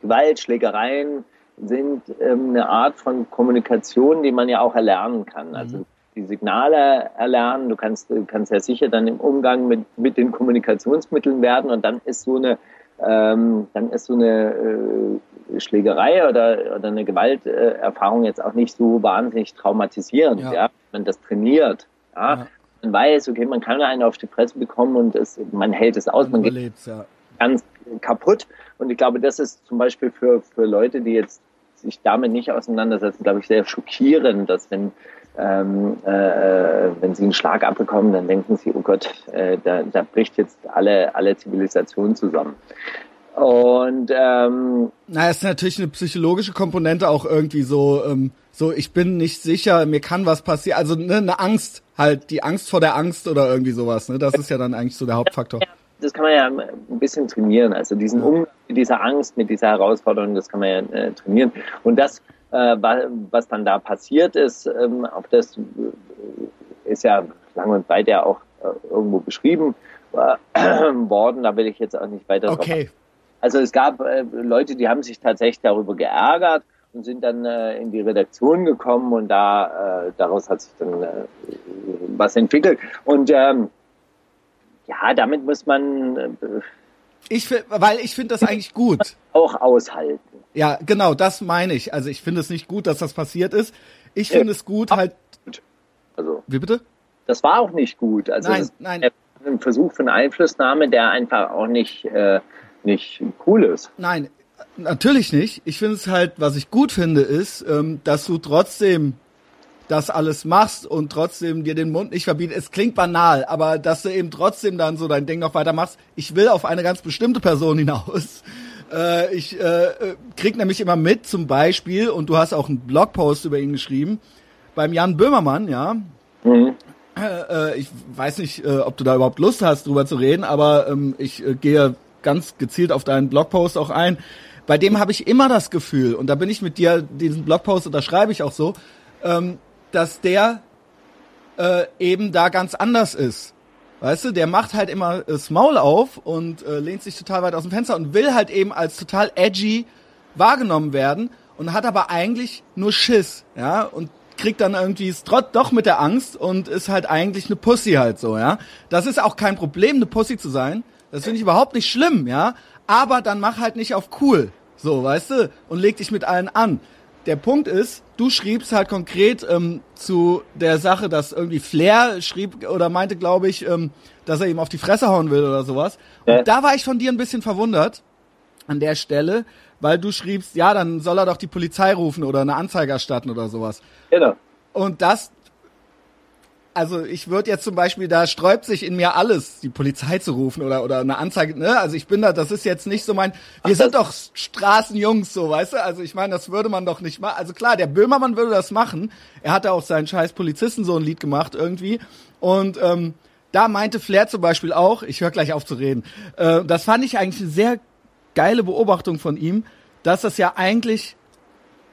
B: Gewalt, Schlägereien sind ähm, eine Art von Kommunikation, die man ja auch erlernen kann. Mhm. Also die Signale erlernen, du kannst, du kannst ja sicher dann im Umgang mit, mit den Kommunikationsmitteln werden und dann ist so eine, ähm, dann ist so eine, äh, Schlägerei oder, oder eine Gewalterfahrung jetzt auch nicht so wahnsinnig traumatisierend, ja. ja? Wenn man das trainiert, ja? ja. Weiß, okay, man kann einen auf die Fresse bekommen und es, man hält es aus, man, man geht ja. ganz kaputt. Und ich glaube, das ist zum Beispiel für, für Leute, die jetzt sich damit nicht auseinandersetzen, glaube ich, sehr schockierend, dass wenn ähm, äh, wenn sie einen Schlag abbekommen, dann denken sie, oh Gott, äh, da, da bricht jetzt alle, alle Zivilisation zusammen. Und ähm,
A: naja, es ist natürlich eine psychologische Komponente auch irgendwie so, ähm, so ich bin nicht sicher, mir kann was passieren. Also ne, eine Angst, halt die Angst vor der Angst oder irgendwie sowas. Ne? Das ist ja dann eigentlich so der Hauptfaktor.
B: Das kann man ja ein bisschen trainieren. Also diesen Umgang mit dieser Angst, mit dieser Herausforderung, das kann man ja äh, trainieren. Und das äh, was dann da passiert ist, ähm, auf das äh, ist ja lang und weit ja auch äh, irgendwo beschrieben worden. Da will ich jetzt auch nicht weiter
A: okay.
B: drauf. Also es gab Leute, die haben sich tatsächlich darüber geärgert und sind dann in die Redaktion gekommen und da daraus hat sich dann was entwickelt. Und ähm, ja, damit muss man
A: ich weil ich finde das eigentlich gut.
B: Auch aushalten.
A: Ja, genau, das meine ich. Also ich finde es nicht gut, dass das passiert ist. Ich finde es gut, halt.
B: Also.
A: Wie bitte?
B: Das war auch nicht gut. Also
A: nein, nein.
B: Ein Versuch von Einflussnahme, der einfach auch nicht, äh, nicht cool ist.
A: Nein, natürlich nicht. Ich finde es halt, was ich gut finde, ist, ähm, dass du trotzdem das alles machst und trotzdem dir den Mund nicht verbietest. Es klingt banal, aber dass du eben trotzdem dann so dein Ding noch weitermachst. Ich will auf eine ganz bestimmte Person hinaus. Äh, ich äh, krieg nämlich immer mit, zum Beispiel, und du hast auch einen Blogpost über ihn geschrieben, beim Jan Böhmermann, ja. Mhm. Äh, äh ich weiß nicht, äh, ob du da überhaupt Lust hast, drüber zu reden, aber ähm, ich äh, gehe ganz gezielt auf deinen Blogpost auch ein. Bei dem habe ich immer das Gefühl, und da bin ich mit dir, diesen Blogpost unterschreibe ich auch so, ähm, dass der äh, eben da ganz anders ist. Weißt du, der macht halt immer das Maul auf und äh, lehnt sich total weit aus dem Fenster und will halt eben als total edgy wahrgenommen werden und hat aber eigentlich nur Schiss, ja, und kriegt dann irgendwie es trotz doch mit der Angst und ist halt eigentlich eine Pussy halt so, ja. Das ist auch kein Problem, eine Pussy zu sein. Das finde ich überhaupt nicht schlimm, ja. Aber dann mach halt nicht auf cool, so, weißt du, und leg dich mit allen an der Punkt ist, du schriebst halt konkret ähm, zu der Sache, dass irgendwie Flair schrieb oder meinte, glaube ich, ähm, dass er ihm auf die Fresse hauen will oder sowas. Ja. Und da war ich von dir ein bisschen verwundert an der Stelle, weil du schriebst, ja, dann soll er doch die Polizei rufen oder eine Anzeige erstatten oder sowas.
B: Genau.
A: Und das also ich würde jetzt zum Beispiel, da sträubt sich in mir alles, die Polizei zu rufen oder, oder eine Anzeige, ne? Also ich bin da, das ist jetzt nicht so mein, wir Ach, sind doch Straßenjungs, so, weißt du? Also ich meine, das würde man doch nicht machen. Also klar, der Böhmermann würde das machen. Er hatte auch seinen scheiß Polizisten so ein Lied gemacht irgendwie. Und ähm, da meinte Flair zum Beispiel auch, ich höre gleich auf zu reden, äh, das fand ich eigentlich eine sehr geile Beobachtung von ihm, dass das ja eigentlich,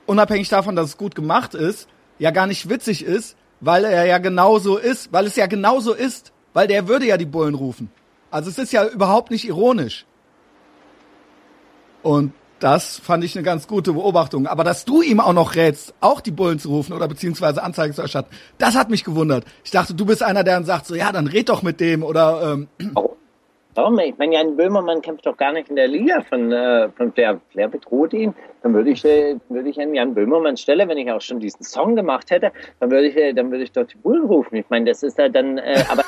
A: unabhängig davon, dass es gut gemacht ist, ja gar nicht witzig ist, weil er ja genauso ist, weil es ja genauso ist, weil der würde ja die Bullen rufen. Also es ist ja überhaupt nicht ironisch. Und das fand ich eine ganz gute Beobachtung. Aber dass du ihm auch noch rätst, auch die Bullen zu rufen oder beziehungsweise Anzeige zu erstatten, das hat mich gewundert. Ich dachte, du bist einer, der dann sagt, so ja, dann red doch mit dem oder ähm,
B: oh. Warum? Ich meine, Jan Böhmermann kämpft doch gar nicht in der Liga von, äh, von Flair. Flair bedroht ihn. Dann würde ich, äh, würde ich an Jan Böhmermann Stelle, wenn ich auch schon diesen Song gemacht hätte, dann würde ich, äh, dann würde ich doch die Bullen rufen. Ich meine, das ist ja dann, äh, aber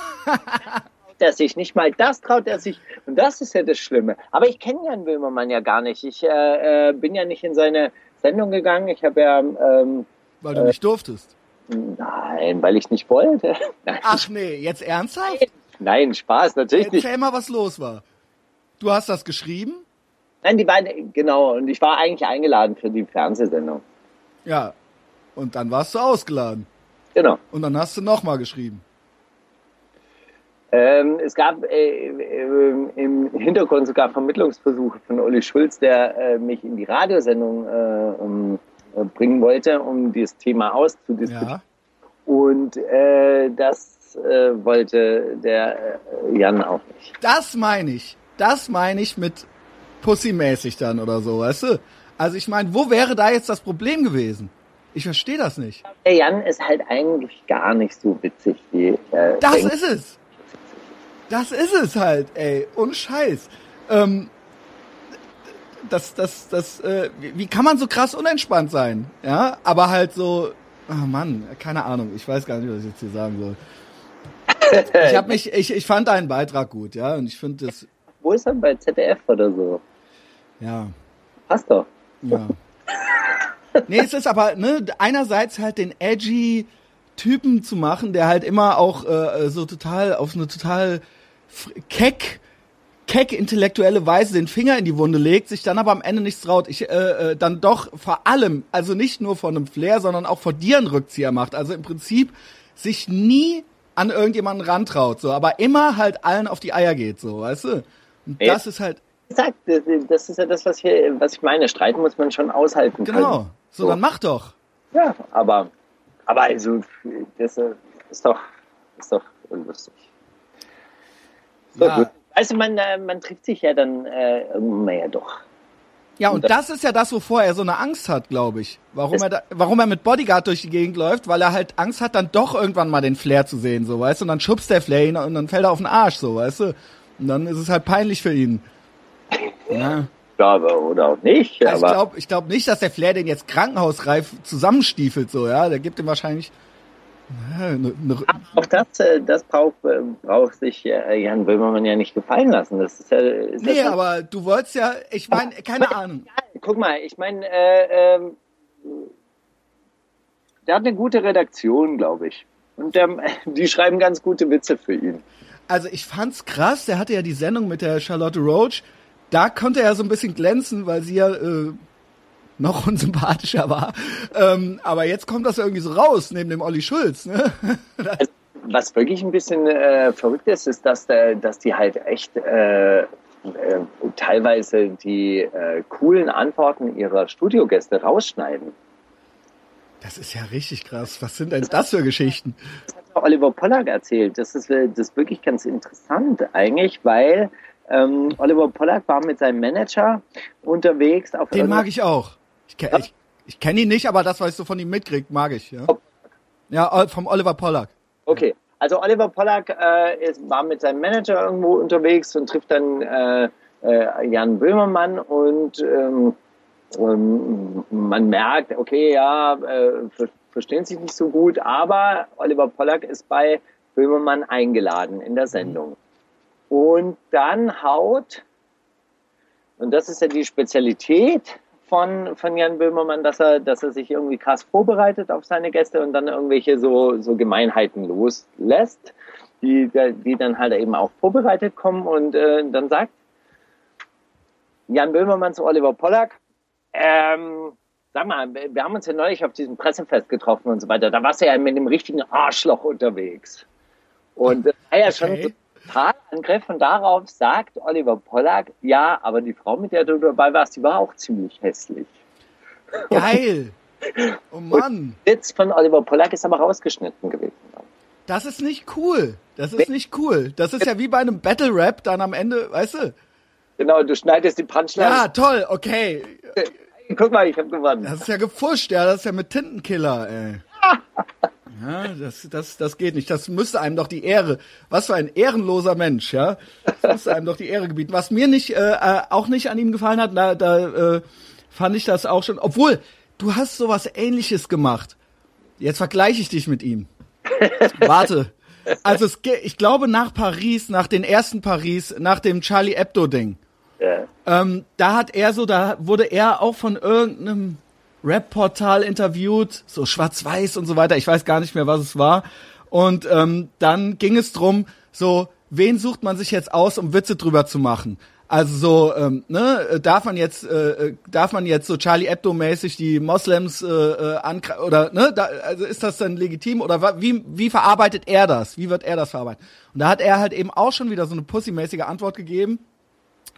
B: der sich nicht mal das traut er sich. Und das ist ja das Schlimme. Aber ich kenne Jan Böhmermann ja gar nicht. Ich äh, äh, bin ja nicht in seine Sendung gegangen. Ich habe ja. Ähm,
A: weil du äh, nicht durftest.
B: Nein, weil ich nicht wollte.
A: Nein. Ach nee, jetzt ernsthaft?
B: Nein. Spaß, natürlich
A: Erzähl nicht. Erzähl mal, was los war. Du hast das geschrieben?
B: Nein, die beiden, genau. Und ich war eigentlich eingeladen für die Fernsehsendung.
A: Ja. Und dann warst du ausgeladen.
B: Genau.
A: Und dann hast du nochmal geschrieben.
B: Ähm, es gab äh, äh, im Hintergrund sogar Vermittlungsversuche von Olli Schulz, der äh, mich in die Radiosendung äh, um, äh, bringen wollte, um dieses Thema auszudiskutieren. Ja. Und äh, das äh, wollte der äh, Jan auch nicht.
A: Das meine ich. Das meine ich mit Pussy-mäßig dann oder so, weißt du? Also ich meine, wo wäre da jetzt das Problem gewesen? Ich verstehe das nicht.
B: Der Jan ist halt eigentlich gar nicht so witzig wie.
A: Äh, das denkt. ist es. Das ist es halt, ey. Und Scheiß. Ähm, das, das, das, äh, wie, kann man so krass unentspannt sein? Ja, aber halt so, oh Mann, keine Ahnung, ich weiß gar nicht, was ich jetzt hier sagen soll. Ich habe mich, ich, ich fand deinen Beitrag gut, ja, und ich finde das.
B: Wo ist er bei ZDF oder so?
A: Ja.
B: Passt doch.
A: Ja. nee, es ist aber, ne, einerseits halt den edgy Typen zu machen, der halt immer auch äh, so total auf eine total keck keck intellektuelle Weise den Finger in die Wunde legt, sich dann aber am Ende nichts traut, ich äh, äh, dann doch vor allem, also nicht nur von einem Flair, sondern auch vor dir einen Rückzieher macht. Also im Prinzip sich nie an irgendjemanden rantraut, so, aber immer halt allen auf die Eier geht, so, weißt du? Und das ist halt.
B: Exakt, das ist ja das, was, hier, was ich meine. Streiten muss man schon aushalten
A: können. Genau, so, so. dann mach doch.
B: Ja, aber, aber also, das ist doch, ist doch lustig. So, ja. gut. Also man, äh, man trifft sich ja dann äh, irgendwann ja doch.
A: Ja, und das ist ja das, wovor er so eine Angst hat, glaube ich. Warum er, da, warum er mit Bodyguard durch die Gegend läuft, weil er halt Angst hat, dann doch irgendwann mal den Flair zu sehen, so, weißt du? Und dann schubst der Flair ihn und dann fällt er auf den Arsch, so, weißt du? Und dann ist es halt peinlich für ihn.
B: Ja. Ja, aber, oder auch nicht.
A: Also ich glaube ich glaub nicht, dass der Flair den jetzt krankenhausreif zusammenstiefelt, so, ja? Der gibt ihm wahrscheinlich
B: auch das, äh, das braucht, äh, braucht sich äh, Jan Böhmermann ja nicht gefallen lassen. Das ist ja, ist
A: nee, aber du wolltest ja, ich meine, keine
B: aber,
A: Ahnung.
B: Guck mal, ich meine, äh, äh, der hat eine gute Redaktion, glaube ich. Und der, die schreiben ganz gute Witze für ihn.
A: Also ich fand's krass, der hatte ja die Sendung mit der Charlotte Roach. Da konnte er so ein bisschen glänzen, weil sie ja äh, noch unsympathischer war. Ähm, aber jetzt kommt das irgendwie so raus, neben dem Olli Schulz. Ne?
B: Also, was wirklich ein bisschen äh, verrückt ist, ist, dass, der, dass die halt echt äh, äh, teilweise die äh, coolen Antworten ihrer Studiogäste rausschneiden.
A: Das ist ja richtig krass. Was sind denn das für Geschichten?
B: Das hat Oliver Pollack erzählt. Das ist, das ist wirklich ganz interessant eigentlich, weil ähm, Oliver Pollack war mit seinem Manager unterwegs. Auf
A: Den mag ich auch. Ich, ke ich, ich kenne ihn nicht, aber das, was ich so von ihm mitkriegt, mag ich. Ja, ja vom Oliver Pollack.
B: Okay, also Oliver Pollack äh, ist, war mit seinem Manager irgendwo unterwegs und trifft dann äh, äh, Jan Böhmermann und ähm, ähm, man merkt, okay, ja, äh, ver verstehen sich nicht so gut, aber Oliver Pollack ist bei Böhmermann eingeladen in der Sendung. Und dann haut, und das ist ja die Spezialität von, von Jan Böhmermann, dass er, dass er sich irgendwie krass vorbereitet auf seine Gäste und dann irgendwelche so, so Gemeinheiten loslässt, die, die dann halt eben auch vorbereitet kommen und äh, dann sagt Jan Böhmermann zu Oliver Pollack, ähm, sag mal, wir haben uns ja neulich auf diesem Pressefest getroffen und so weiter, da warst du ja mit dem richtigen Arschloch unterwegs. Und das war ja okay. schon Totalangriff und darauf sagt Oliver Pollack, ja, aber die Frau, mit der du dabei warst, die war auch ziemlich hässlich.
A: Geil! Oh Mann!
B: Der Witz von Oliver Pollack ist aber rausgeschnitten gewesen.
A: Das ist nicht cool. Das ist nicht cool. Das ist ja wie bei einem Battle Rap dann am Ende, weißt du?
B: Genau, du schneidest die Punchline.
A: Ja, toll, okay.
B: Guck mal, ich hab gewonnen.
A: Das ist ja gefuscht, ja, das ist ja mit Tintenkiller, ey. Ja, das, das, das geht nicht. Das müsste einem doch die Ehre. Was für ein ehrenloser Mensch, ja. Das müsste einem doch die Ehre gebieten. Was mir nicht, äh, äh, auch nicht an ihm gefallen hat, da, da äh, fand ich das auch schon. Obwohl, du hast sowas ähnliches gemacht. Jetzt vergleiche ich dich mit ihm. Warte. Also es, ich glaube nach Paris, nach den ersten Paris, nach dem Charlie Hebdo-Ding. Ja. Ähm, da hat er so, da wurde er auch von irgendeinem Rap-Portal interviewt, so schwarz-weiß und so weiter. Ich weiß gar nicht mehr, was es war. Und ähm, dann ging es drum, so, wen sucht man sich jetzt aus, um Witze drüber zu machen? Also so, ähm, ne, darf man jetzt, äh, äh darf man jetzt so Charlie Hebdo-mäßig die Moslems äh, äh, oder ne, da, also ist das dann legitim oder wie wie verarbeitet er das? Wie wird er das verarbeiten? Und da hat er halt eben auch schon wieder so eine pussymäßige Antwort gegeben.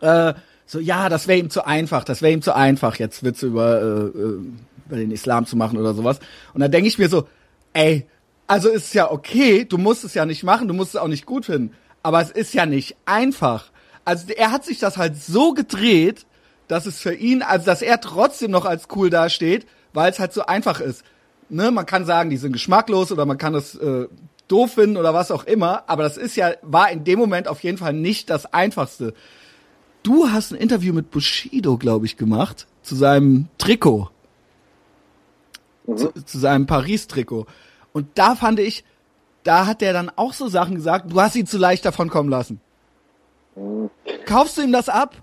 A: Äh, so, ja, das wäre ihm zu einfach, das wäre ihm zu einfach, jetzt Witze über, äh, äh, über den Islam zu machen oder sowas. Und dann denke ich mir so, ey, also ist ja okay, du musst es ja nicht machen, du musst es auch nicht gut finden, aber es ist ja nicht einfach. Also er hat sich das halt so gedreht, dass es für ihn, also dass er trotzdem noch als cool dasteht, weil es halt so einfach ist. Ne, man kann sagen, die sind geschmacklos oder man kann es äh, doof finden oder was auch immer, aber das ist ja, war in dem Moment auf jeden Fall nicht das Einfachste du hast ein Interview mit Bushido, glaube ich, gemacht, zu seinem Trikot. Mhm. Zu, zu seinem Paris-Trikot. Und da fand ich, da hat der dann auch so Sachen gesagt, du hast ihn zu leicht davon kommen lassen. Mhm. Kaufst du ihm das ab?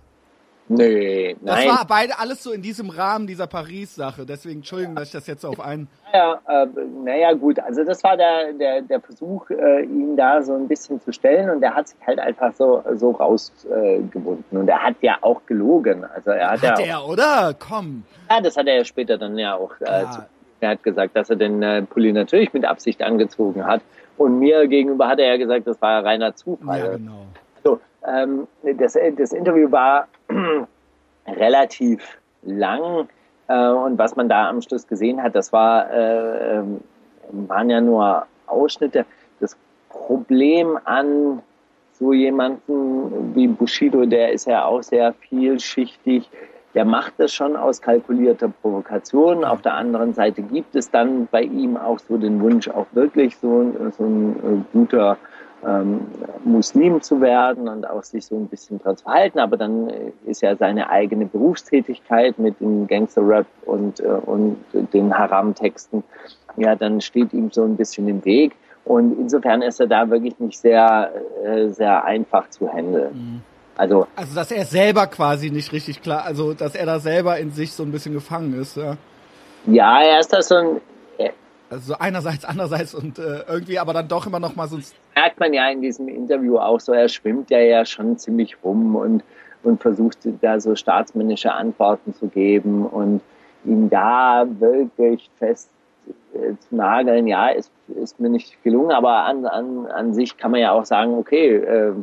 B: Nee,
A: nein. Das war beide alles so in diesem Rahmen dieser Paris-Sache. Deswegen, Entschuldigung, dass ich das jetzt so auf einen.
B: Ja, äh, naja, gut. Also, das war der, der, der Versuch, äh, ihn da so ein bisschen zu stellen. Und er hat sich halt einfach so, so rausgebunden. Äh, und er hat ja auch gelogen. Also, er hat,
A: hat
B: ja.
A: er, oder? Komm.
B: Ja, das hat er ja später dann ja auch. Äh, zu, er hat gesagt, dass er den äh, Pulli natürlich mit Absicht angezogen hat. Und mir gegenüber hat er ja gesagt, das war reiner Zufall.
A: Ja, genau.
B: Ähm, das, das Interview war relativ lang. Äh, und was man da am Schluss gesehen hat, das war, äh, ähm, waren ja nur Ausschnitte. Das Problem an so jemanden wie Bushido, der ist ja auch sehr vielschichtig. Der macht das schon aus kalkulierter Provokation. Auf der anderen Seite gibt es dann bei ihm auch so den Wunsch, auch wirklich so, so ein äh, guter ähm, Muslim zu werden und auch sich so ein bisschen dran zu halten. Aber dann äh, ist ja seine eigene Berufstätigkeit mit dem Gangster-Rap und, äh, und den Haram-Texten, ja, dann steht ihm so ein bisschen im Weg. Und insofern ist er da wirklich nicht sehr, äh, sehr einfach zu handeln. Mhm.
A: Also, also, dass er selber quasi nicht richtig klar, also, dass er da selber in sich so ein bisschen gefangen ist, ja.
B: Ja, er ist da so ein,
A: also so einerseits, andererseits und äh, irgendwie aber dann doch immer noch mal so.
B: Merkt man ja in diesem Interview auch so, er schwimmt ja ja schon ziemlich rum und, und versucht da so staatsmännische Antworten zu geben und ihn da wirklich fest äh, zu nageln, ja, ist, ist mir nicht gelungen, aber an, an, an sich kann man ja auch sagen, okay, äh,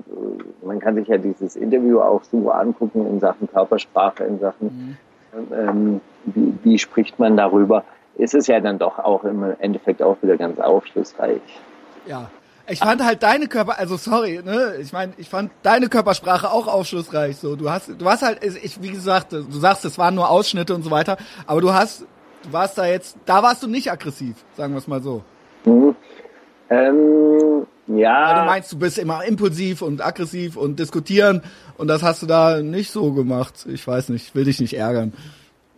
B: man kann sich ja dieses Interview auch so angucken in Sachen Körpersprache, in Sachen, mhm. ähm, wie, wie spricht man darüber ist es ja dann doch auch im Endeffekt auch wieder ganz aufschlussreich.
A: Ja. Ich fand halt deine Körper, also sorry, ne, ich meine, ich fand deine Körpersprache auch aufschlussreich. So, du hast, du hast halt, ich, wie gesagt, du sagst, es waren nur Ausschnitte und so weiter, aber du hast, du warst da jetzt, da warst du nicht aggressiv, sagen wir es mal so.
B: Mhm. Ähm, ja.
A: Weil du meinst, du bist immer impulsiv und aggressiv und diskutieren und das hast du da nicht so gemacht. Ich weiß nicht, will dich nicht ärgern.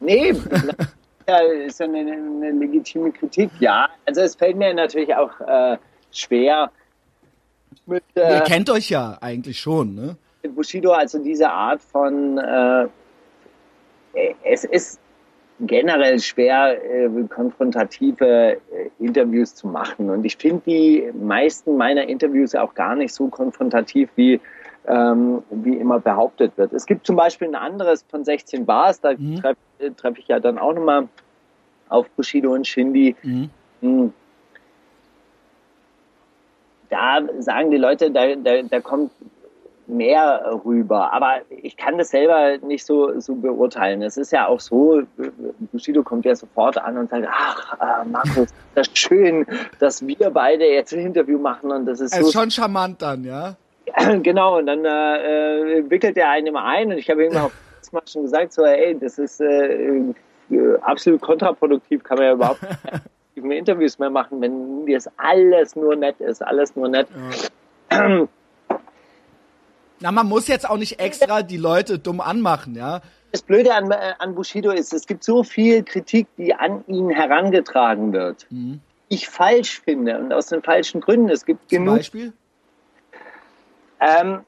B: Nee, ja, ist ja eine, eine, legitime Kritik, ja. Also es fällt mir natürlich auch äh, schwer.
A: Mit, äh, Ihr kennt euch ja eigentlich schon, ne?
B: Mit Bushido, also diese Art von, äh, es ist generell schwer, äh, konfrontative äh, Interviews zu machen. Und ich finde die meisten meiner Interviews auch gar nicht so konfrontativ, wie ähm, wie immer behauptet wird. Es gibt zum Beispiel ein anderes von 16 Bars, da mhm. treffe treff ich ja dann auch nochmal auf Bushido und Shindy. Mhm. Hm. Da sagen die Leute, da, da, da kommt mehr rüber. Aber ich kann das selber nicht so, so beurteilen. Es ist ja auch so, Bushido kommt ja sofort an und sagt, ach, äh, Markus, das ist schön, dass wir beide jetzt ein Interview machen und das ist,
A: es so ist schon charmant dann, ja?
B: genau, und dann äh, äh, wickelt er einen immer ein und ich habe ihm auch mal schon gesagt, so, ey, das ist äh, äh, absolut kontraproduktiv, kann man ja überhaupt keine Interviews mehr machen, wenn das alles nur nett ist, alles nur nett. Ja.
A: Na, man muss jetzt auch nicht extra die Leute dumm anmachen, ja.
B: Das Blöde an, äh, an Bushido ist, es gibt so viel Kritik, die an ihn herangetragen wird. Mhm. Ich falsch finde und aus den falschen Gründen. Es gibt
A: Zum
B: genug.
A: Beispiel?
B: Ähm,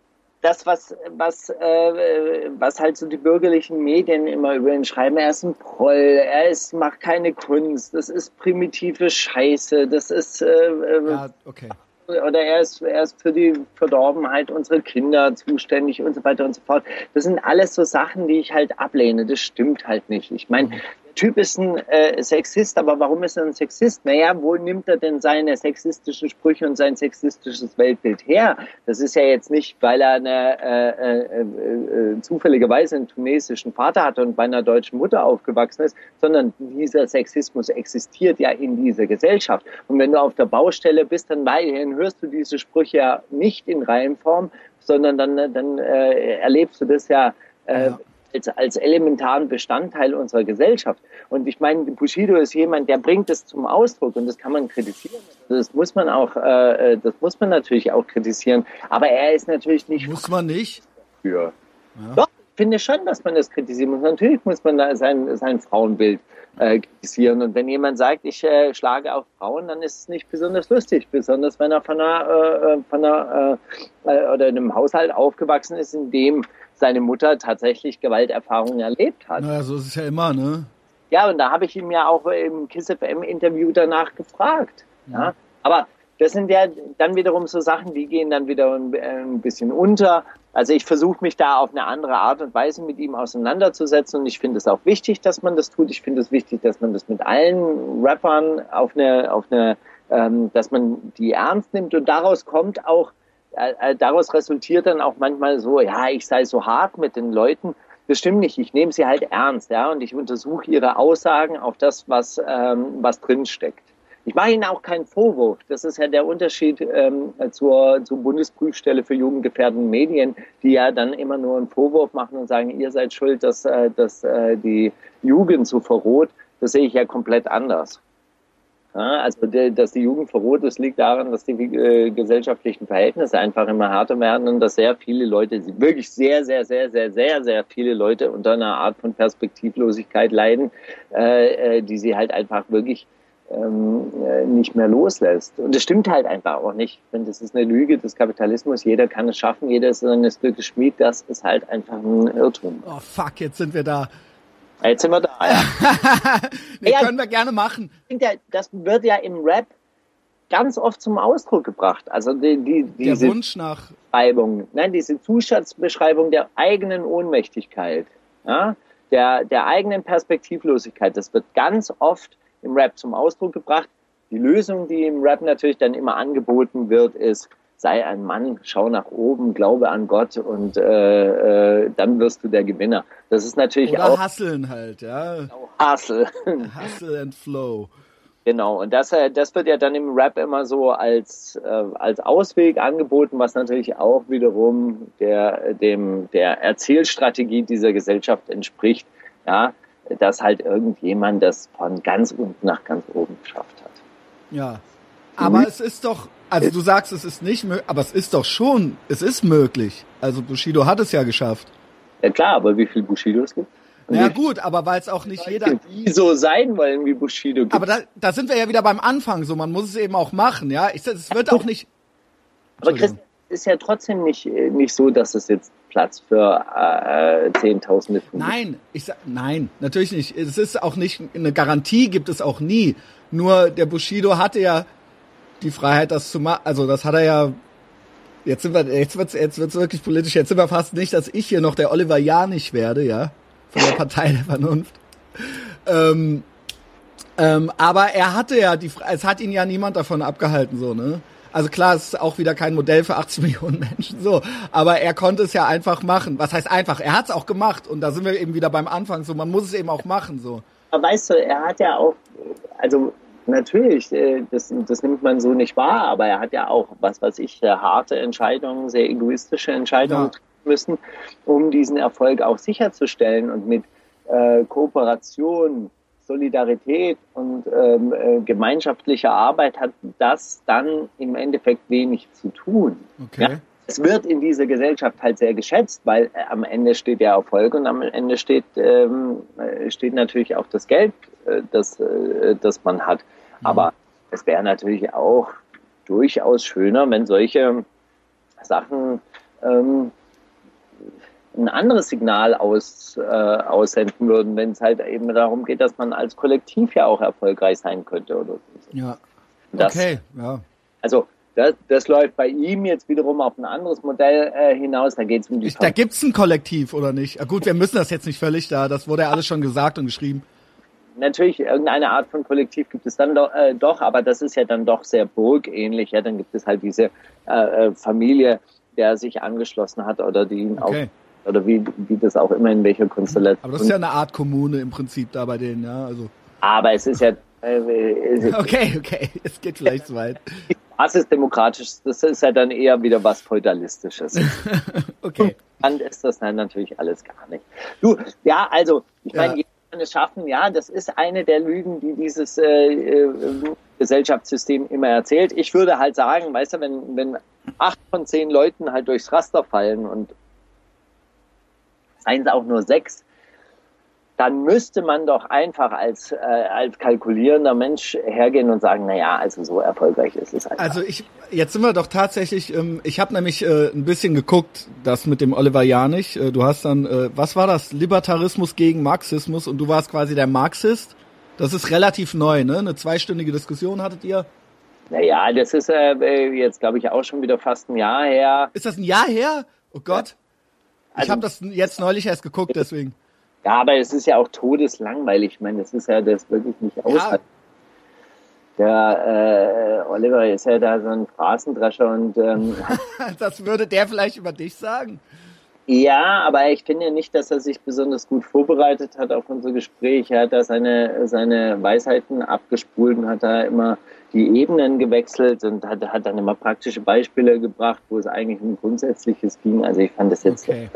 B: das, was, was, äh, was halt so die bürgerlichen Medien immer über ihn schreiben, er ist ein Proll, er ist, macht keine Kunst, das ist primitive Scheiße, das ist äh,
A: äh ja, okay.
B: oder er ist, er ist für die Verdorbenheit unserer Kinder zuständig und so weiter und so fort. Das sind alles so Sachen, die ich halt ablehne. Das stimmt halt nicht. Ich meine, mhm. Typ ist ein äh, Sexist, aber warum ist er ein Sexist? Naja, wo nimmt er denn seine sexistischen Sprüche und sein sexistisches Weltbild her? Das ist ja jetzt nicht, weil er eine, äh, äh, äh, zufälligerweise einen tunesischen Vater hatte und bei einer deutschen Mutter aufgewachsen ist, sondern dieser Sexismus existiert ja in dieser Gesellschaft. Und wenn du auf der Baustelle bist, dann weiterhin hörst du diese Sprüche ja nicht in Reihenform, sondern dann, dann äh, erlebst du das ja, äh, ja als, als elementaren Bestandteil unserer Gesellschaft. Und ich meine, Bushido ist jemand, der bringt es zum Ausdruck und das kann man kritisieren. Das muss man auch, äh, das muss man natürlich auch kritisieren. Aber er ist natürlich nicht.
A: Muss man nicht?
B: Für. Ja. Doch, finde schon, dass man das kritisieren muss. Natürlich muss man da sein, sein Frauenbild äh, kritisieren. Und wenn jemand sagt, ich äh, schlage auf Frauen, dann ist es nicht besonders lustig, besonders wenn er von einer, äh, äh von einer äh, äh, oder in einem Haushalt aufgewachsen ist, in dem seine Mutter tatsächlich Gewalterfahrungen erlebt hat.
A: Naja, so ist es ja immer, ne?
B: Ja, und da habe ich ihm ja auch im KISS FM Interview danach gefragt. Ja. ja. Aber das sind ja dann wiederum so Sachen, die gehen dann wieder ein bisschen unter. Also ich versuche mich da auf eine andere Art und Weise mit ihm auseinanderzusetzen und ich finde es auch wichtig, dass man das tut. Ich finde es wichtig, dass man das mit allen Rappern auf eine, auf eine, ähm, dass man die ernst nimmt und daraus kommt auch, äh, äh, daraus resultiert dann auch manchmal so, ja, ich sei so hart mit den Leuten. Das stimmt nicht. Ich nehme sie halt ernst, ja, und ich untersuche ihre Aussagen auf das, was ähm, was drin steckt. Ich mache Ihnen auch keinen Vorwurf. Das ist ja der Unterschied ähm, zur, zur Bundesprüfstelle für jugendgefährdende Medien, die ja dann immer nur einen Vorwurf machen und sagen, ihr seid schuld, dass, äh, dass äh, die Jugend so verroht. Das sehe ich ja komplett anders. Ja, also, dass die Jugend verroht, das liegt daran, dass die äh, gesellschaftlichen Verhältnisse einfach immer härter werden und dass sehr viele Leute, wirklich sehr, sehr, sehr, sehr, sehr, sehr viele Leute unter einer Art von Perspektivlosigkeit leiden, äh, äh die sie halt einfach wirklich ähm, äh, nicht mehr loslässt. Und das stimmt halt einfach auch nicht. Wenn das ist eine Lüge des Kapitalismus, jeder kann es schaffen, jeder ist seines Glückes Schmied, das ist halt einfach ein Irrtum.
A: Oh fuck, jetzt sind wir da.
B: Jetzt sind wir da, ja.
A: nee, ja, können wir gerne machen.
B: Das wird ja im Rap ganz oft zum Ausdruck gebracht. Also die, die,
A: diese der Wunsch nach
B: Beschreibung, nein, diese Zustandsbeschreibung der eigenen Ohnmächtigkeit, ja, der, der eigenen Perspektivlosigkeit, das wird ganz oft im Rap zum Ausdruck gebracht. Die Lösung, die im Rap natürlich dann immer angeboten wird, ist, sei ein Mann, schau nach oben, glaube an Gott und äh, äh, dann wirst du der Gewinner. Das ist natürlich
A: Oder
B: auch...
A: Hasseln halt, ja.
B: Genau, Hustle.
A: Hustle and Flow.
B: Genau, und das, äh, das wird ja dann im Rap immer so als, äh, als Ausweg angeboten, was natürlich auch wiederum der, dem, der Erzählstrategie dieser Gesellschaft entspricht. Ja, dass halt irgendjemand das von ganz unten nach ganz oben geschafft hat.
A: Ja. Aber mhm. es ist doch, also du sagst, es ist nicht möglich, aber es ist doch schon, es ist möglich. Also Bushido hat es ja geschafft.
B: Ja klar, aber wie viele Bushidos gibt
A: Na ja gut, aber weil es auch nicht jeder...
B: Die so sein wollen wie Bushido gibt.
A: Aber da, da sind wir ja wieder beim Anfang so, man muss es eben auch machen, ja. Ich, es wird auch nicht...
B: Aber Chris, ist ja trotzdem nicht, nicht so, dass es jetzt Platz für äh, Zehntausende
A: tun. Nein, ich sag, nein, natürlich nicht. Es ist auch nicht, eine Garantie gibt es auch nie. Nur der Bushido hatte ja die Freiheit, das zu machen. Also das hat er ja. Jetzt sind wir, jetzt wird's, jetzt wird's wirklich politisch. Jetzt sind wir fast nicht, dass ich hier noch der Oliver Janich werde, ja, von der Partei der Vernunft. Ähm, ähm, aber er hatte ja die, es hat ihn ja niemand davon abgehalten, so ne. Also klar, es ist auch wieder kein Modell für 80 Millionen Menschen, so. Aber er konnte es ja einfach machen. Was heißt einfach? Er hat es auch gemacht. Und da sind wir eben wieder beim Anfang, so. Man muss es eben auch machen, so.
B: Aber weißt du, er hat ja auch, also natürlich, äh, das, das nimmt man so nicht wahr, aber er hat ja auch, was weiß ich, harte Entscheidungen, sehr egoistische Entscheidungen ja. müssen, um diesen Erfolg auch sicherzustellen und mit äh, Kooperation Solidarität und ähm, äh, gemeinschaftliche Arbeit hat das dann im Endeffekt wenig zu tun.
A: Okay. Ja?
B: Es wird in dieser Gesellschaft halt sehr geschätzt, weil äh, am Ende steht der Erfolg und am Ende steht, ähm, äh, steht natürlich auch das Geld, äh, das, äh, das man hat. Mhm. Aber es wäre natürlich auch durchaus schöner, wenn solche Sachen ähm, ein anderes Signal aus, äh, aussenden würden, wenn es halt eben darum geht, dass man als Kollektiv ja auch erfolgreich sein könnte oder
A: so. Ja. Das, okay, ja.
B: Also das, das läuft bei ihm jetzt wiederum auf ein anderes Modell äh, hinaus. Da geht es um die.
A: Da gibt's ein Kollektiv oder nicht? Ja, gut, wir müssen das jetzt nicht völlig da. Das wurde ja alles schon gesagt und geschrieben.
B: Natürlich, irgendeine Art von Kollektiv gibt es dann doch, äh, doch aber das ist ja dann doch sehr burgähnlich. Ja, dann gibt es halt diese äh, äh Familie, der sich angeschlossen hat oder die ihn okay. auch oder wie, wie das auch immer in welcher Konstellation.
A: Aber das ist ja eine Art Kommune im Prinzip da bei denen, ja. Also.
B: Aber es ist ja. Äh,
A: okay, okay, es geht vielleicht zu weit.
B: Was ist demokratisch? Das ist ja dann eher wieder was Feudalistisches.
A: okay.
B: Dann ist das dann natürlich alles gar nicht. Du, ja, also, ich meine, es schaffen, ja, das ist eine der Lügen, die dieses äh, äh, Gesellschaftssystem immer erzählt. Ich würde halt sagen, weißt du, wenn, wenn acht von zehn Leuten halt durchs Raster fallen und seien es auch nur sechs, dann müsste man doch einfach als, äh, als kalkulierender Mensch hergehen und sagen, na ja, also so erfolgreich ist es einfach.
A: Also ich, jetzt sind wir doch tatsächlich, ähm, ich habe nämlich äh, ein bisschen geguckt, das mit dem Oliver Janich. Äh, du hast dann, äh, was war das? Libertarismus gegen Marxismus und du warst quasi der Marxist. Das ist relativ neu, ne? Eine zweistündige Diskussion hattet ihr.
B: Naja, das ist äh, jetzt, glaube ich, auch schon wieder fast ein Jahr her.
A: Ist das ein Jahr her? Oh Gott. Ja. Also, ich habe das jetzt neulich erst geguckt, deswegen.
B: Ja, aber es ist ja auch todeslangweilig. Ich meine, das ist ja das wirklich nicht aushalten. Ja. Der äh, Oliver ist ja da so ein Phrasendrescher und ähm,
A: das würde der vielleicht über dich sagen.
B: Ja, aber ich finde nicht, dass er sich besonders gut vorbereitet hat auf unser Gespräch. Er hat da seine, seine Weisheiten abgespult und hat da immer die Ebenen gewechselt und hat, hat dann immer praktische Beispiele gebracht, wo es eigentlich um Grundsätzliches ging. Also ich fand das jetzt okay.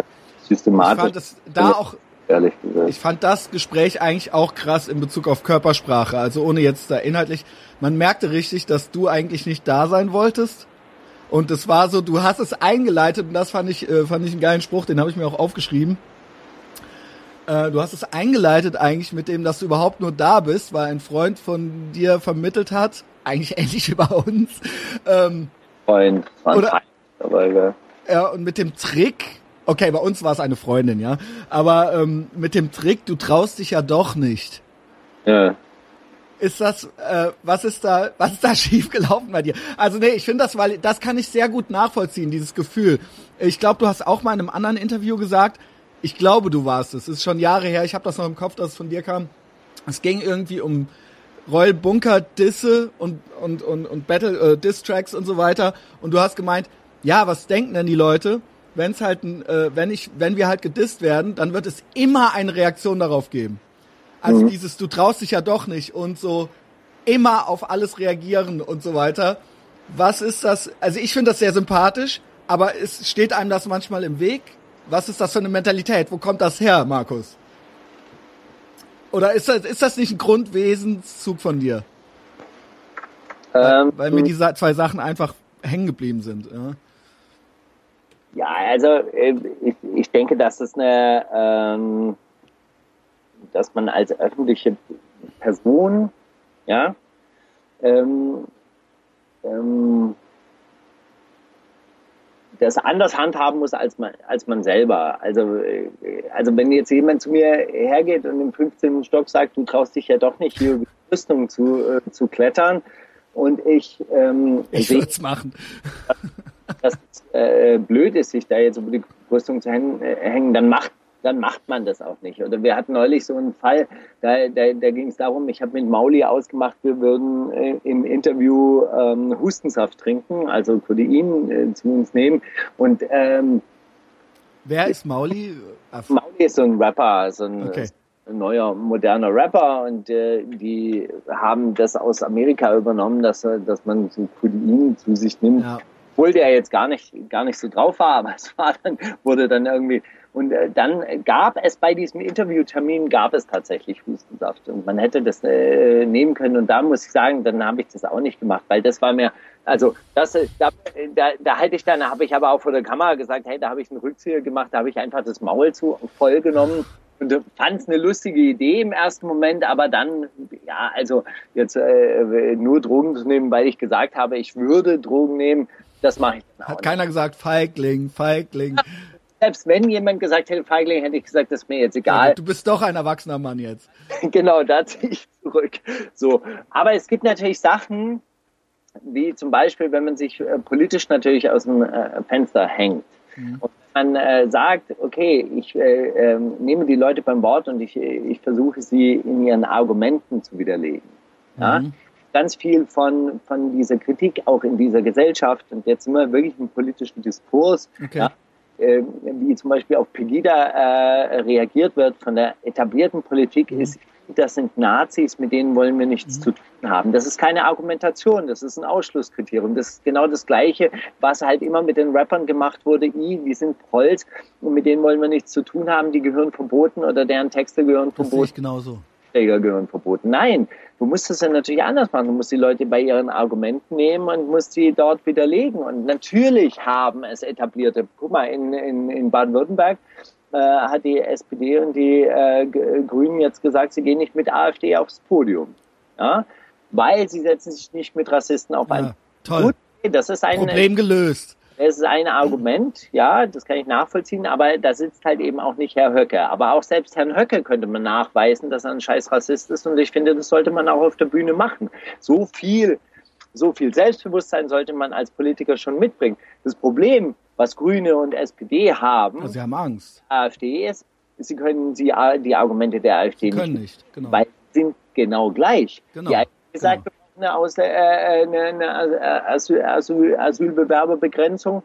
B: systematisch. Ich
A: fand das da auch ehrlich gesagt. Ich fand das Gespräch eigentlich auch krass in Bezug auf Körpersprache. Also ohne jetzt da inhaltlich. Man merkte richtig, dass du eigentlich nicht da sein wolltest. Und es war so, du hast es eingeleitet und das fand ich, äh, fand ich einen geilen Spruch, den habe ich mir auch aufgeschrieben. Äh, du hast es eingeleitet eigentlich mit dem, dass du überhaupt nur da bist, weil ein Freund von dir vermittelt hat, eigentlich ähnlich wie bei uns. Ähm,
B: Freund,
A: oder, aber, ja, und mit dem Trick, Okay, bei uns war es eine Freundin, ja. Aber ähm, mit dem Trick, du traust dich ja doch nicht.
B: Ja.
A: Ist das, äh, was ist da, was ist da schiefgelaufen bei dir? Also nee, ich finde das, weil das kann ich sehr gut nachvollziehen, dieses Gefühl. Ich glaube, du hast auch mal in einem anderen Interview gesagt, ich glaube, du warst es. Es ist schon Jahre her, ich habe das noch im Kopf, dass es von dir kam. Es ging irgendwie um Royal Bunker Disse und und und und Battle äh, Diss Tracks und so weiter und du hast gemeint, ja, was denken denn die Leute? Wenn es halt, äh, wenn ich, wenn wir halt gedisst werden, dann wird es immer eine Reaktion darauf geben. Also mhm. dieses, du traust dich ja doch nicht und so immer auf alles reagieren und so weiter. Was ist das? Also ich finde das sehr sympathisch, aber es steht einem das manchmal im Weg. Was ist das für eine Mentalität? Wo kommt das her, Markus? Oder ist das, ist das nicht ein Grundwesenszug von dir? Ähm, weil, weil mir diese zwei Sachen einfach hängen geblieben sind. Ja?
B: Ja, also äh, ich, ich denke, dass es eine, ähm, dass man als öffentliche Person, ja, ähm, ähm, das anders handhaben muss als man, als man selber. Also, äh, also wenn jetzt jemand zu mir hergeht und im 15. Stock sagt, du traust dich ja doch nicht, hier über die Rüstung zu, äh, zu klettern, und ich, ähm,
A: ich würde es machen.
B: dass es äh, blöd ist, sich da jetzt über die Rüstung zu hängen, äh, hängen, dann macht dann macht man das auch nicht. Oder wir hatten neulich so einen Fall, da, da, da ging es darum, ich habe mit Mauli ausgemacht, wir würden äh, im Interview ähm, Hustensaft trinken, also Codein äh, zu uns nehmen. Und ähm,
A: wer ist Mauli?
B: Mauli ist so ein Rapper, so ein, okay neuer moderner Rapper und äh, die haben das aus Amerika übernommen, dass, dass man so Codein zu sich nimmt. Ja. Obwohl der jetzt gar nicht, gar nicht so drauf war, aber es war dann, wurde dann irgendwie, und äh, dann gab es bei diesem Interviewtermin, gab es tatsächlich Hustensaft. Und man hätte das äh, nehmen können. Und da muss ich sagen, dann habe ich das auch nicht gemacht, weil das war mir, also das, da, da, da hätte ich dann, habe ich aber auch vor der Kamera gesagt, hey, da habe ich einen Rückzieher gemacht, da habe ich einfach das Maul zu voll genommen und fand es eine lustige Idee im ersten Moment, aber dann, ja, also jetzt äh, nur Drogen zu nehmen, weil ich gesagt habe, ich würde Drogen nehmen, das mache ich
A: dann auch Hat keiner nicht. gesagt, Feigling, Feigling.
B: Selbst wenn jemand gesagt hätte, Feigling, hätte ich gesagt, das ist mir jetzt egal. Ja,
A: du bist doch ein erwachsener Mann jetzt.
B: genau, da ziehe ich zurück. So, aber es gibt natürlich Sachen, wie zum Beispiel, wenn man sich äh, politisch natürlich aus dem äh, Fenster hängt. Mhm. Und man äh, sagt, okay, ich äh, äh, nehme die Leute beim Wort und ich, ich versuche sie in ihren Argumenten zu widerlegen. Ja? Mhm. Ganz viel von, von dieser Kritik auch in dieser Gesellschaft und jetzt sind wir wirklich im politischen Diskurs, okay. ja? äh, wie zum Beispiel auf Pegida äh, reagiert wird von der etablierten Politik, mhm. ist das sind Nazis, mit denen wollen wir nichts mhm. zu tun haben. Das ist keine Argumentation, das ist ein Ausschlusskriterium. Das ist genau das Gleiche, was halt immer mit den Rappern gemacht wurde. I, die sind Prolls und mit denen wollen wir nichts zu tun haben, die gehören verboten oder deren Texte gehören verboten. Das sehe
A: ich genauso.
B: Träger gehören verboten. Nein, du musst es ja natürlich anders machen. Du musst die Leute bei ihren Argumenten nehmen und musst sie dort widerlegen. Und natürlich haben es etablierte, guck mal, in, in, in Baden-Württemberg äh, hat die SPD und die äh, Grünen jetzt gesagt, sie gehen nicht mit AfD aufs Podium. Ja? Weil sie setzen sich nicht mit Rassisten auf ein. Ja,
A: toll. Gut,
B: das ist ein
A: Problem gelöst.
B: Das ist ein Argument, ja, das kann ich nachvollziehen, aber da sitzt halt eben auch nicht Herr Höcke. Aber auch selbst Herrn Höcke könnte man nachweisen, dass er ein scheiß Rassist ist und ich finde, das sollte man auch auf der Bühne machen. So viel, so viel Selbstbewusstsein sollte man als Politiker schon mitbringen. Das Problem, was Grüne und SPD haben,
A: also sie haben Angst.
B: AfD ist, sie können die Argumente der AfD
A: sie können nicht, nicht
B: genau. weil sie sind genau gleich.
A: Genau. Die AfD
B: sagt, genau eine, Aus äh, eine, eine Asyl, Asyl, Asylbewerberbegrenzung.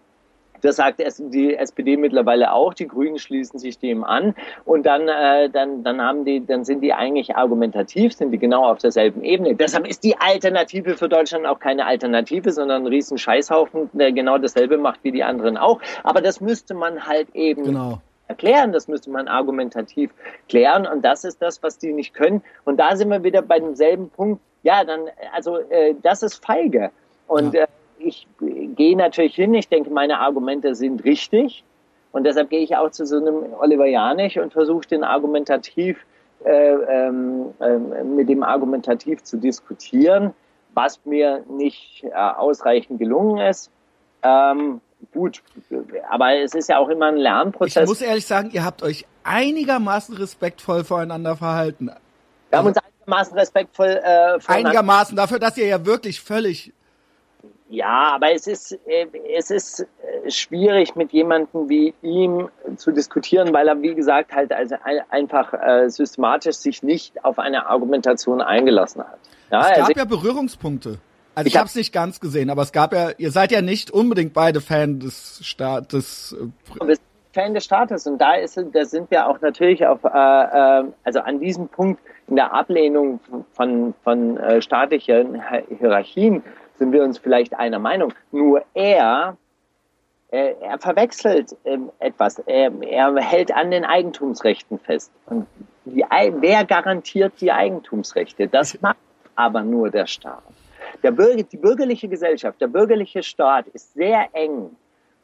B: Das sagt die SPD mittlerweile auch. Die Grünen schließen sich dem an. Und dann, äh, dann, dann haben die, dann sind die eigentlich argumentativ, sind die genau auf derselben Ebene. Deshalb ist die Alternative für Deutschland auch keine Alternative, sondern ein riesen Scheißhaufen, der genau dasselbe macht wie die anderen auch. Aber das müsste man halt eben
A: genau
B: erklären, das müsste man argumentativ klären und das ist das, was die nicht können. Und da sind wir wieder bei demselben Punkt, ja, dann, also äh, das ist feige. Und ja. äh, ich gehe natürlich hin, ich denke, meine Argumente sind richtig. Und deshalb gehe ich auch zu so einem Oliver Janich und versuche den argumentativ, äh, ähm, äh, mit dem argumentativ zu diskutieren, was mir nicht äh, ausreichend gelungen ist. Ähm, gut, aber es ist ja auch immer ein Lernprozess.
A: Ich muss ehrlich sagen, ihr habt euch einigermaßen respektvoll voreinander verhalten.
B: Wir haben uns einigermaßen respektvoll
A: äh, Einigermaßen dafür, dass ihr ja wirklich völlig
B: ja, aber es ist, äh, es ist äh, schwierig mit jemandem wie ihm zu diskutieren, weil er, wie gesagt, halt also einfach äh, systematisch sich nicht auf eine Argumentation eingelassen hat.
A: Ja, es gab also, ja Berührungspunkte. Also ich, ich habe es nicht ganz gesehen, aber es gab ja, ihr seid ja nicht unbedingt beide Fan des Staates.
B: Äh, Fan des Staates und da ist, da sind wir auch natürlich auf, äh, äh, also an diesem Punkt in der Ablehnung von, von äh, staatlichen Hierarchien sind wir uns vielleicht einer Meinung. Nur er, äh, er verwechselt äh, etwas. Er, er hält an den Eigentumsrechten fest. Und die, wer garantiert die Eigentumsrechte? Das macht aber nur der Staat. Der Bürger, die bürgerliche Gesellschaft, der bürgerliche Staat ist sehr eng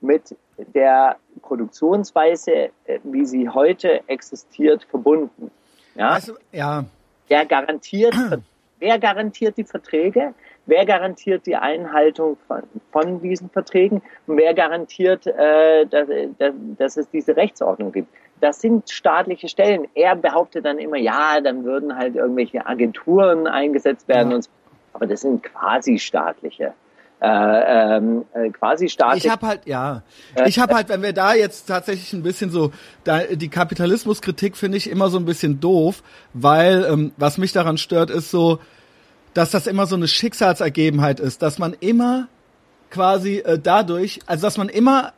B: mit der Produktionsweise, äh, wie sie heute existiert, verbunden. Ja.
A: Also, ja.
B: Wer garantiert, wer garantiert die Verträge? Wer garantiert die Einhaltung von, von diesen Verträgen? Und wer garantiert, äh, dass, dass, dass es diese Rechtsordnung gibt? Das sind staatliche Stellen. Er behauptet dann immer, ja, dann würden halt irgendwelche Agenturen eingesetzt werden ja. und so. Aber das sind quasi staatliche äh, ähm, äh, quasi staatlich.
A: Ich habe halt, ja, ich habe halt, wenn wir da jetzt tatsächlich ein bisschen so, da, die Kapitalismuskritik finde ich immer so ein bisschen doof, weil ähm, was mich daran stört, ist so, dass das immer so eine Schicksalsergebenheit ist, dass man immer quasi äh, dadurch, also dass man immer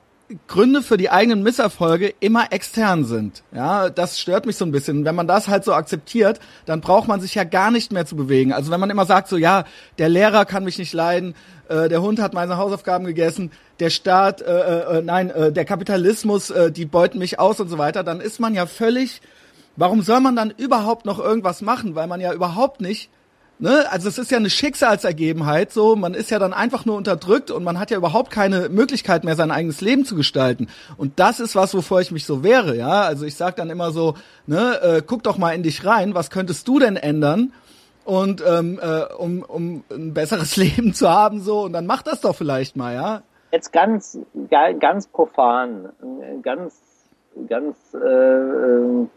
A: Gründe für die eigenen Misserfolge immer extern sind. Ja, das stört mich so ein bisschen. Wenn man das halt so akzeptiert, dann braucht man sich ja gar nicht mehr zu bewegen. Also wenn man immer sagt so, ja, der Lehrer kann mich nicht leiden, äh, der Hund hat meine Hausaufgaben gegessen, der Staat, äh, äh, äh nein, äh, der Kapitalismus, äh, die beuten mich aus und so weiter, dann ist man ja völlig, warum soll man dann überhaupt noch irgendwas machen? Weil man ja überhaupt nicht ne, also es ist ja eine Schicksalsergebenheit, so, man ist ja dann einfach nur unterdrückt und man hat ja überhaupt keine Möglichkeit mehr, sein eigenes Leben zu gestalten. Und das ist was, wovor ich mich so wehre, ja. Also ich sag dann immer so, ne, äh, guck doch mal in dich rein, was könntest du denn ändern? Und ähm, äh, um, um ein besseres Leben zu haben, so, und dann mach das doch vielleicht mal, ja.
B: Jetzt ganz, ganz profan, ganz, ganz äh, äh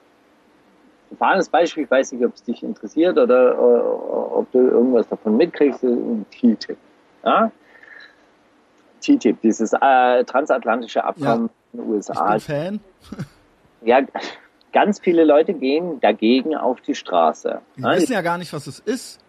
B: profanes Beispiel, ich weiß nicht, ob es dich interessiert oder äh, ob du irgendwas davon mitkriegst, TTIP. Ja? TTIP, dieses äh, transatlantische Abkommen ja. in den USA.
A: Ich bin Fan.
B: ja, ganz viele Leute gehen dagegen auf die Straße.
A: Die ja? wissen ja gar nicht, was es ist.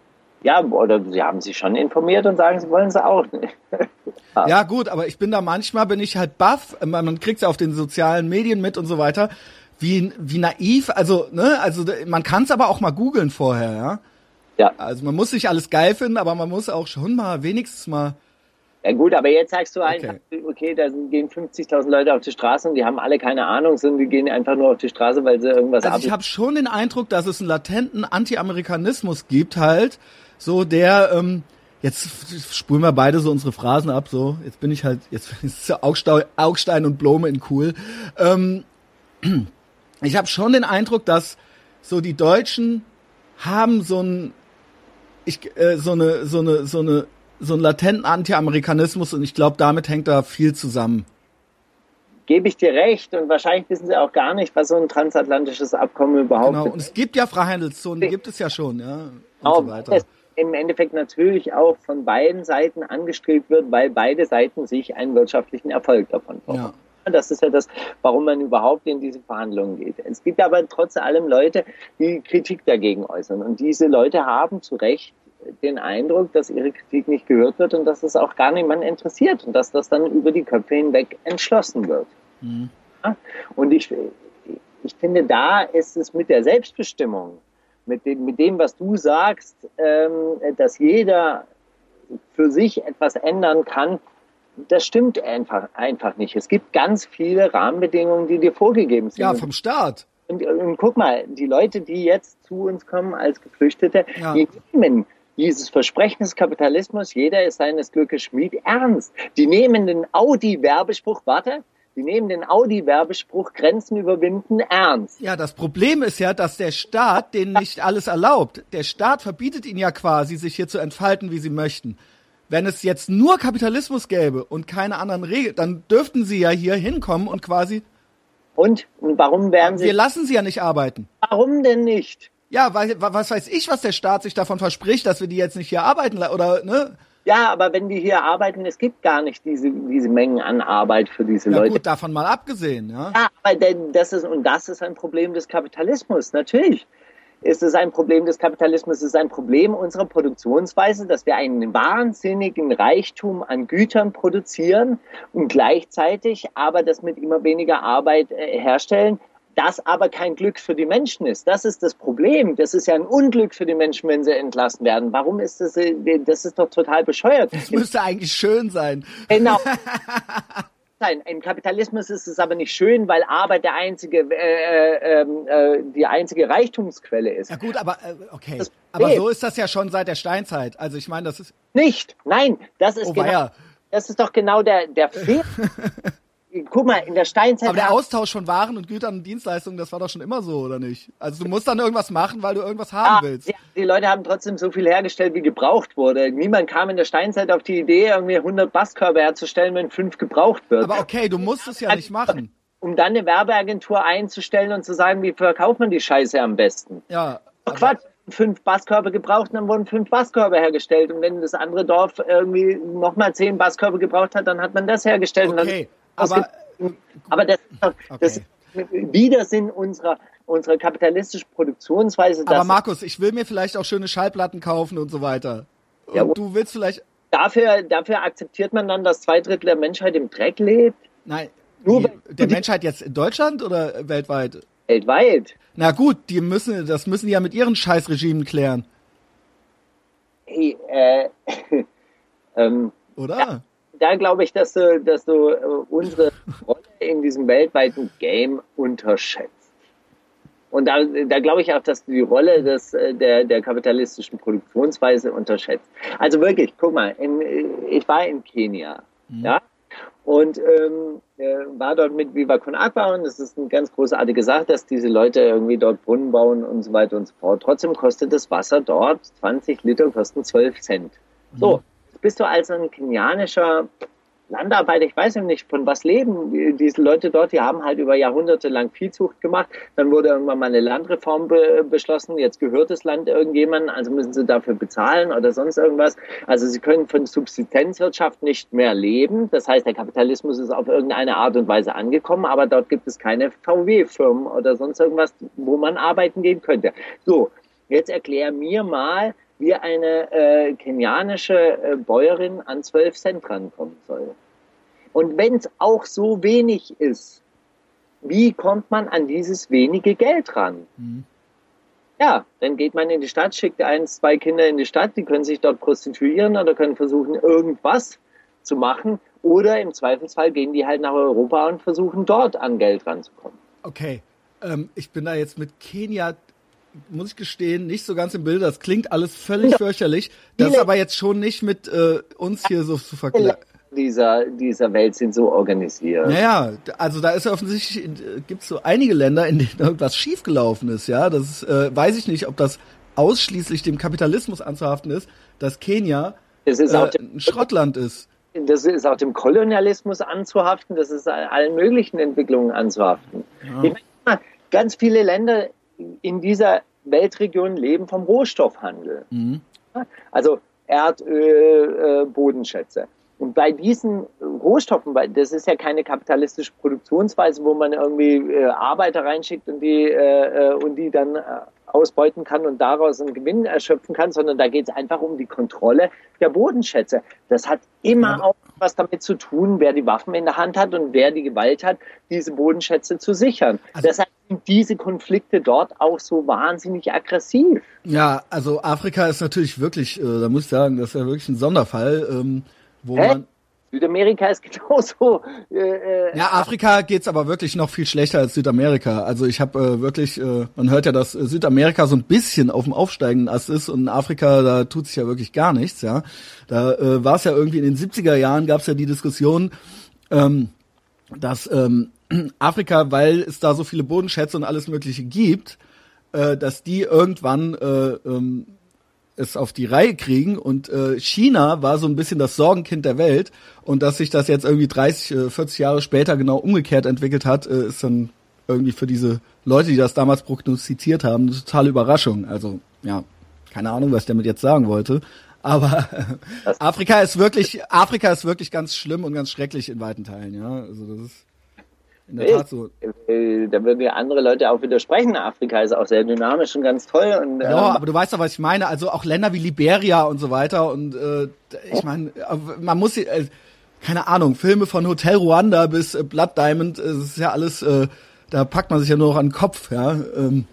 B: Ja, oder sie haben sich schon informiert und sagen, sie wollen es auch nicht.
A: ja, gut, aber ich bin da manchmal, bin ich halt baff, man kriegt es ja auf den sozialen Medien mit und so weiter wie, wie naiv, also, ne, also man kann es aber auch mal googeln vorher, ja.
B: Ja.
A: Also man muss nicht alles geil finden, aber man muss auch schon mal wenigstens mal.
B: Ja gut, aber jetzt sagst du einfach, okay, okay da gehen 50.000 Leute auf die Straße und die haben alle keine Ahnung, sondern die gehen einfach nur auf die Straße, weil sie irgendwas
A: also Ich habe schon den Eindruck, dass es einen latenten Anti-Amerikanismus gibt halt, so der, ähm, jetzt spulen wir beide so unsere Phrasen ab, so, jetzt bin ich halt, jetzt ist Augstein, Augstein und Blome in cool. Ähm, ich habe schon den Eindruck, dass so die Deutschen haben so ein ich äh, so eine so eine so eine so einen latenten Anti-Amerikanismus und ich glaube, damit hängt da viel zusammen.
B: Gebe ich dir recht und wahrscheinlich wissen sie auch gar nicht, was so ein transatlantisches Abkommen überhaupt ist.
A: Genau, und es gibt ja Freihandelszonen, gibt es ja schon, ja. Und
B: genau, so weiter. im Endeffekt natürlich auch von beiden Seiten angestrebt wird, weil beide Seiten sich einen wirtschaftlichen Erfolg davon brauchen. Ja. Das ist ja das, warum man überhaupt in diese Verhandlungen geht. Es gibt aber trotz allem Leute, die Kritik dagegen äußern. Und diese Leute haben zu Recht den Eindruck, dass ihre Kritik nicht gehört wird und dass es auch gar niemand interessiert und dass das dann über die Köpfe hinweg entschlossen wird. Mhm. Ja? Und ich, ich finde, da ist es mit der Selbstbestimmung, mit dem, mit dem was du sagst, ähm, dass jeder für sich etwas ändern kann, das stimmt einfach, einfach nicht. Es gibt ganz viele Rahmenbedingungen, die dir vorgegeben sind.
A: Ja, vom Staat.
B: Und, und, guck mal, die Leute, die jetzt zu uns kommen als Geflüchtete, ja. die nehmen dieses Versprechen des Kapitalismus, jeder ist seines Glückes Schmied, ernst. Die nehmen den Audi-Werbespruch, warte, die nehmen den Audi-Werbespruch Grenzen überwinden ernst.
A: Ja, das Problem ist ja, dass der Staat denen nicht alles erlaubt. Der Staat verbietet ihnen ja quasi, sich hier zu entfalten, wie sie möchten. Wenn es jetzt nur Kapitalismus gäbe und keine anderen Regeln, dann dürften sie ja hier hinkommen und quasi.
B: Und warum werden sie?
A: Wir lassen sie ja nicht arbeiten.
B: Warum denn nicht?
A: Ja, weil, was weiß ich, was der Staat sich davon verspricht, dass wir die jetzt nicht hier arbeiten oder ne?
B: Ja, aber wenn die hier arbeiten, es gibt gar nicht diese, diese Mengen an Arbeit für diese ja, Leute. Gut,
A: davon mal abgesehen, ja.
B: Ja, aber denn das ist, und das ist ein Problem des Kapitalismus, natürlich. Ist es ein Problem des Kapitalismus, es ist ein Problem unserer Produktionsweise, dass wir einen wahnsinnigen Reichtum an Gütern produzieren und gleichzeitig aber das mit immer weniger Arbeit äh, herstellen das aber kein Glück für die Menschen ist. Das ist das Problem. Das ist ja ein Unglück für die Menschen, wenn sie entlassen werden. Warum ist das? Das ist doch total bescheuert.
A: Das müsste eigentlich schön sein.
B: Genau. Nein, im Kapitalismus ist es aber nicht schön, weil Arbeit der einzige, äh, äh, äh, die einzige Reichtumsquelle ist.
A: Ja gut, aber äh, okay. aber so ist das ja schon seit der Steinzeit. Also ich meine, das ist
B: nicht. Nein, das ist
A: oh, genau.
B: Das ist doch genau der der Fehler. Guck mal, in der Steinzeit.
A: Aber der Austausch von Waren und Gütern und Dienstleistungen, das war doch schon immer so, oder nicht? Also du musst dann irgendwas machen, weil du irgendwas haben ah, willst. Ja,
B: die Leute haben trotzdem so viel hergestellt, wie gebraucht wurde. Niemand kam in der Steinzeit auf die Idee, irgendwie 100 Basskörbe herzustellen, wenn fünf gebraucht wird.
A: Aber okay, du musst es ja nicht machen.
B: Um dann eine Werbeagentur einzustellen und zu sagen, wie verkauft man die Scheiße am besten.
A: Ja.
B: Ach Quatsch fünf Basskörbe gebraucht, dann wurden fünf Basskörbe hergestellt. Und wenn das andere Dorf irgendwie nochmal zehn Basskörbe gebraucht hat, dann hat man das hergestellt.
A: Okay, aber
B: aber das, das ist Widersinn unserer, unserer kapitalistischen Produktionsweise.
A: Aber Markus, ich will mir vielleicht auch schöne Schallplatten kaufen und so weiter. Und ja, du willst vielleicht.
B: Dafür, dafür akzeptiert man dann, dass zwei Drittel der Menschheit im Dreck lebt?
A: Nein. Nur die, der Menschheit jetzt in Deutschland oder weltweit?
B: Weltweit.
A: Na gut, die müssen, das müssen die ja mit ihren Scheißregimen klären.
B: Hey, äh,
A: ähm, Oder? Ja,
B: da glaube ich, dass du, dass du äh, unsere Rolle in diesem weltweiten Game unterschätzt. Und da, da glaube ich auch, dass du die Rolle des, äh, der, der kapitalistischen Produktionsweise unterschätzt. Also wirklich, guck mal, in, ich war in Kenia, mhm. ja, und ähm, äh, war dort mit Viva Con Agua und es ist eine ganz großartige Sache, dass diese Leute irgendwie dort Brunnen bauen und so weiter und so fort. Trotzdem kostet das Wasser dort 20 Liter kosten 12 Cent. So, mhm bist du als ein kenianischer Landarbeiter, ich weiß nicht, von was leben diese Leute dort, die haben halt über Jahrhunderte lang Viehzucht gemacht, dann wurde irgendwann mal eine Landreform be beschlossen, jetzt gehört das Land irgendjemandem, also müssen sie dafür bezahlen oder sonst irgendwas. Also sie können von Subsistenzwirtschaft nicht mehr leben, das heißt, der Kapitalismus ist auf irgendeine Art und Weise angekommen, aber dort gibt es keine VW-Firmen oder sonst irgendwas, wo man arbeiten gehen könnte. So, jetzt erklär mir mal, wie eine äh, kenianische äh, Bäuerin an 12 Cent rankommen soll. Und wenn es auch so wenig ist, wie kommt man an dieses wenige Geld ran? Mhm. Ja, dann geht man in die Stadt, schickt eins, zwei Kinder in die Stadt, die können sich dort prostituieren oder können versuchen, irgendwas zu machen. Oder im Zweifelsfall gehen die halt nach Europa und versuchen, dort an Geld ranzukommen.
A: Okay, ähm, ich bin da jetzt mit Kenia muss ich gestehen, nicht so ganz im Bild. Das klingt alles völlig ja. fürchterlich. Das ist aber jetzt schon nicht mit äh, uns hier so zu vergleichen.
B: dieser, dieser Welt sind so organisiert.
A: Naja, also da ist ja offensichtlich, äh, gibt es so einige Länder, in denen irgendwas schiefgelaufen ist, ja. Das äh, weiß ich nicht, ob das ausschließlich dem Kapitalismus anzuhaften ist, dass Kenia äh, ein Schrottland ist.
B: Das ist auch dem Kolonialismus anzuhaften, das ist allen möglichen Entwicklungen anzuhaften. Ja. Ich meine, ganz viele Länder in dieser Weltregion leben vom Rohstoffhandel. Mhm. Also Erdöl, äh, Bodenschätze. Und bei diesen Rohstoffen, das ist ja keine kapitalistische Produktionsweise, wo man irgendwie äh, Arbeiter reinschickt und die, äh, äh und die dann äh, ausbeuten kann und daraus einen Gewinn erschöpfen kann, sondern da geht es einfach um die Kontrolle der Bodenschätze. Das hat immer auch was damit zu tun, wer die Waffen in der Hand hat und wer die Gewalt hat, diese Bodenschätze zu sichern. Also, Deshalb sind diese Konflikte dort auch so wahnsinnig aggressiv.
A: Ja, also Afrika ist natürlich wirklich, äh, da muss ich sagen, das ist ja wirklich ein Sonderfall, ähm, wo Hä? man
B: Südamerika ist genauso.
A: Äh, äh, ja, Afrika geht's aber wirklich noch viel schlechter als Südamerika. Also ich habe äh, wirklich, äh, man hört ja, dass Südamerika so ein bisschen auf dem aufsteigenden Ast ist und in Afrika, da tut sich ja wirklich gar nichts. Ja, Da äh, war es ja irgendwie in den 70er Jahren, gab's ja die Diskussion, ähm, dass ähm, Afrika, weil es da so viele Bodenschätze und alles Mögliche gibt, äh, dass die irgendwann äh, ähm, es auf die Reihe kriegen und äh, China war so ein bisschen das Sorgenkind der Welt und dass sich das jetzt irgendwie 30, äh, 40 Jahre später genau umgekehrt entwickelt hat, äh, ist dann irgendwie für diese Leute, die das damals prognostiziert haben, eine totale Überraschung. Also ja, keine Ahnung, was ich damit jetzt sagen wollte. Aber Afrika ist wirklich, Afrika ist wirklich ganz schlimm und ganz schrecklich in weiten Teilen, ja. Also das ist
B: in der Tat so. Äh, da würden mir andere Leute auch widersprechen. Afrika ist auch sehr dynamisch und ganz toll. Und,
A: ja, ähm, aber du weißt doch, was ich meine. Also auch Länder wie Liberia und so weiter. Und äh, ich meine, man muss, äh, keine Ahnung, Filme von Hotel Ruanda bis äh, Blood Diamond, äh, das ist ja alles, äh, da packt man sich ja nur noch an den Kopf, ja. Ähm,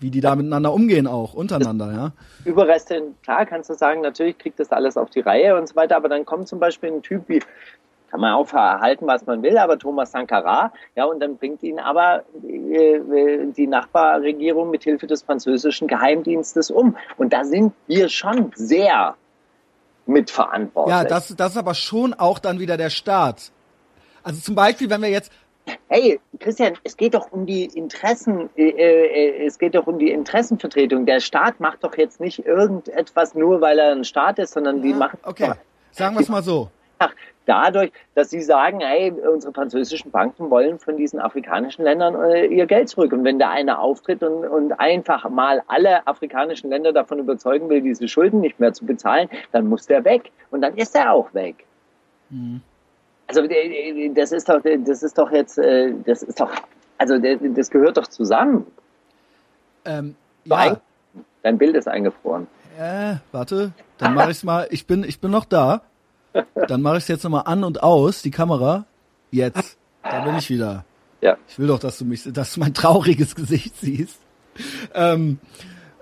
A: wie die da miteinander umgehen auch, untereinander, ja.
B: Überreste, klar kannst du sagen, natürlich kriegt das alles auf die Reihe und so weiter, aber dann kommt zum Beispiel ein Typ wie kann man auch verhalten, was man will, aber Thomas Sankara, ja, und dann bringt ihn aber äh, die Nachbarregierung mit Hilfe des französischen Geheimdienstes um. Und da sind wir schon sehr mitverantwortlich.
A: Ja, das, das ist aber schon auch dann wieder der Staat. Also zum Beispiel, wenn wir jetzt
B: Hey, Christian, es geht doch um die Interessen, äh, äh, es geht doch um die Interessenvertretung. Der Staat macht doch jetzt nicht irgendetwas nur, weil er ein Staat ist, sondern die ja, machen.
A: Okay, sagen wir es mal so
B: dadurch, dass sie sagen, hey, unsere französischen Banken wollen von diesen afrikanischen Ländern äh, ihr Geld zurück. Und wenn da einer auftritt und, und einfach mal alle afrikanischen Länder davon überzeugen will, diese Schulden nicht mehr zu bezahlen, dann muss der weg. Und dann ist er auch weg. Mhm. Also äh, das ist doch, das ist doch jetzt, äh, das ist doch, also das gehört doch zusammen. Ähm, ja. Dein Bild ist eingefroren.
A: Äh, warte, dann mache ich's mal. Ich bin, ich bin noch da. Dann mache ich es jetzt nochmal an und aus, die Kamera. Jetzt. Da bin ich wieder. Ja. Ich will doch, dass du mich, dass du mein trauriges Gesicht siehst. Ähm,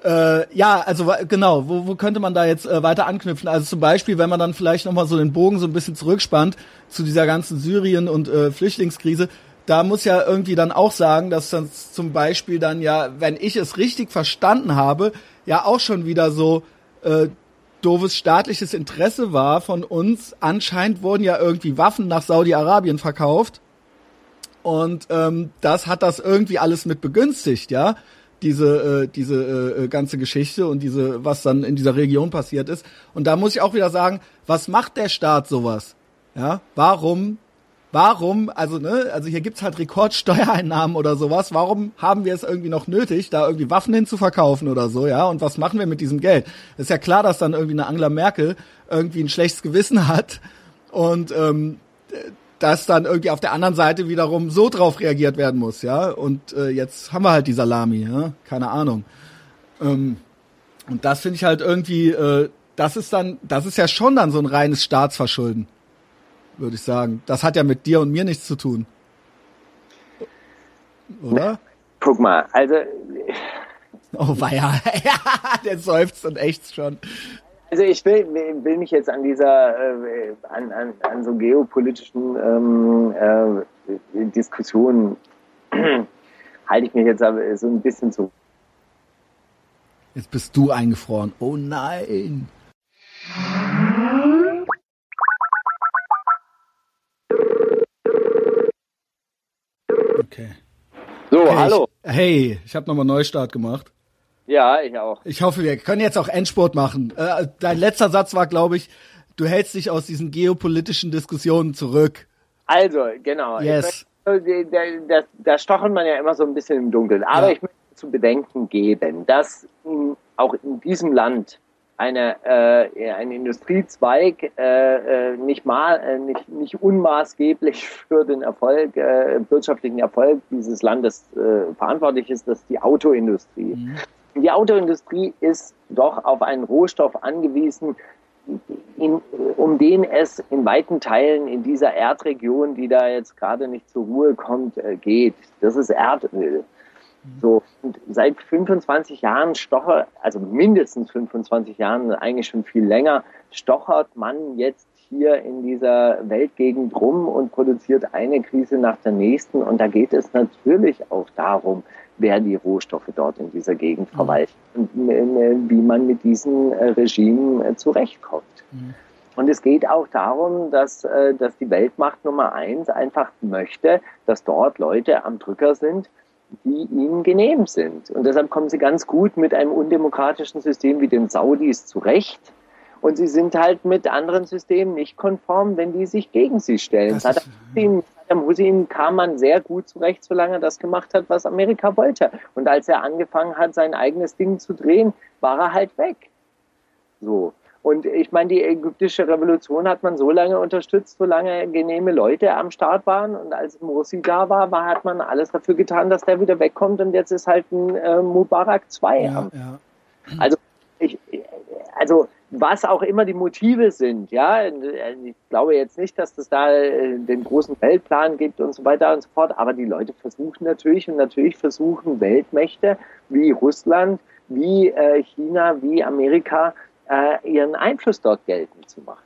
A: äh, ja, also genau, wo, wo könnte man da jetzt äh, weiter anknüpfen? Also zum Beispiel, wenn man dann vielleicht nochmal so den Bogen so ein bisschen zurückspannt zu dieser ganzen Syrien- und äh, Flüchtlingskrise, da muss ja irgendwie dann auch sagen, dass dann zum Beispiel dann ja, wenn ich es richtig verstanden habe, ja auch schon wieder so äh, doofes staatliches Interesse war von uns. Anscheinend wurden ja irgendwie Waffen nach Saudi-Arabien verkauft. Und ähm, das hat das irgendwie alles mit begünstigt, ja. Diese, äh, diese äh, ganze Geschichte und diese, was dann in dieser Region passiert ist. Und da muss ich auch wieder sagen, was macht der Staat sowas? Ja, warum warum, also ne, also hier gibt's halt Rekordsteuereinnahmen oder sowas, warum haben wir es irgendwie noch nötig, da irgendwie Waffen hinzuverkaufen oder so, ja, und was machen wir mit diesem Geld? Ist ja klar, dass dann irgendwie eine Angela Merkel irgendwie ein schlechtes Gewissen hat und ähm, dass dann irgendwie auf der anderen Seite wiederum so drauf reagiert werden muss, ja, und äh, jetzt haben wir halt die Salami, ja, keine Ahnung. Ähm, und das finde ich halt irgendwie, äh, das ist dann, das ist ja schon dann so ein reines Staatsverschulden würde ich sagen. Das hat ja mit dir und mir nichts zu tun. Oder?
B: Guck mal, also.
A: Oh weia, der seufzt und ächzt schon.
B: Also ich will, will mich jetzt an dieser, äh, an, an, an so geopolitischen ähm, äh, Diskussionen halte ich mich jetzt aber so ein bisschen zu.
A: Jetzt bist du eingefroren. Oh nein. Okay.
B: So,
A: okay,
B: hallo.
A: Ich, hey, ich habe nochmal Neustart gemacht.
B: Ja, ich auch.
A: Ich hoffe, wir können jetzt auch Endspurt machen. Äh, dein letzter Satz war, glaube ich, du hältst dich aus diesen geopolitischen Diskussionen zurück.
B: Also, genau.
A: Yes.
B: da, da stochert man ja immer so ein bisschen im Dunkeln. Aber ja. ich möchte zu bedenken geben, dass in, auch in diesem Land eine, äh, ein Industriezweig äh, äh, nicht, mal, äh, nicht, nicht unmaßgeblich für den Erfolg, äh, wirtschaftlichen Erfolg dieses Landes äh, verantwortlich ist, das ist die Autoindustrie. Mhm. Die Autoindustrie ist doch auf einen Rohstoff angewiesen, in, um den es in weiten Teilen in dieser Erdregion, die da jetzt gerade nicht zur Ruhe kommt, äh, geht. Das ist Erdöl. So, und seit 25 Jahren stochert, also mindestens 25 Jahren, eigentlich schon viel länger, stochert man jetzt hier in dieser Weltgegend rum und produziert eine Krise nach der nächsten. Und da geht es natürlich auch darum, wer die Rohstoffe dort in dieser Gegend mhm. verwaltet und wie man mit diesen äh, Regimen äh, zurechtkommt. Mhm. Und es geht auch darum, dass, äh, dass die Weltmacht Nummer eins einfach möchte, dass dort Leute am Drücker sind, die ihnen genehm sind. Und deshalb kommen sie ganz gut mit einem undemokratischen System wie den Saudis zurecht. Und sie sind halt mit anderen Systemen nicht konform, wenn die sich gegen sie stellen. Saddam Hussein, kam man sehr gut zurecht, solange er das gemacht hat, was Amerika wollte. Und als er angefangen hat, sein eigenes Ding zu drehen, war er halt weg. So. Und ich meine, die ägyptische Revolution hat man so lange unterstützt, solange genehme Leute am Start waren. Und als Morsi da war, war, hat man alles dafür getan, dass der wieder wegkommt. Und jetzt ist halt ein äh, Mubarak 2. Ja, ja. Also, ich, also was auch immer die Motive sind, ja, ich glaube jetzt nicht, dass es da äh, den großen Weltplan gibt und so weiter und so fort, aber die Leute versuchen natürlich und natürlich versuchen Weltmächte wie Russland, wie äh, China, wie Amerika äh, ihren Einfluss dort geltend zu machen.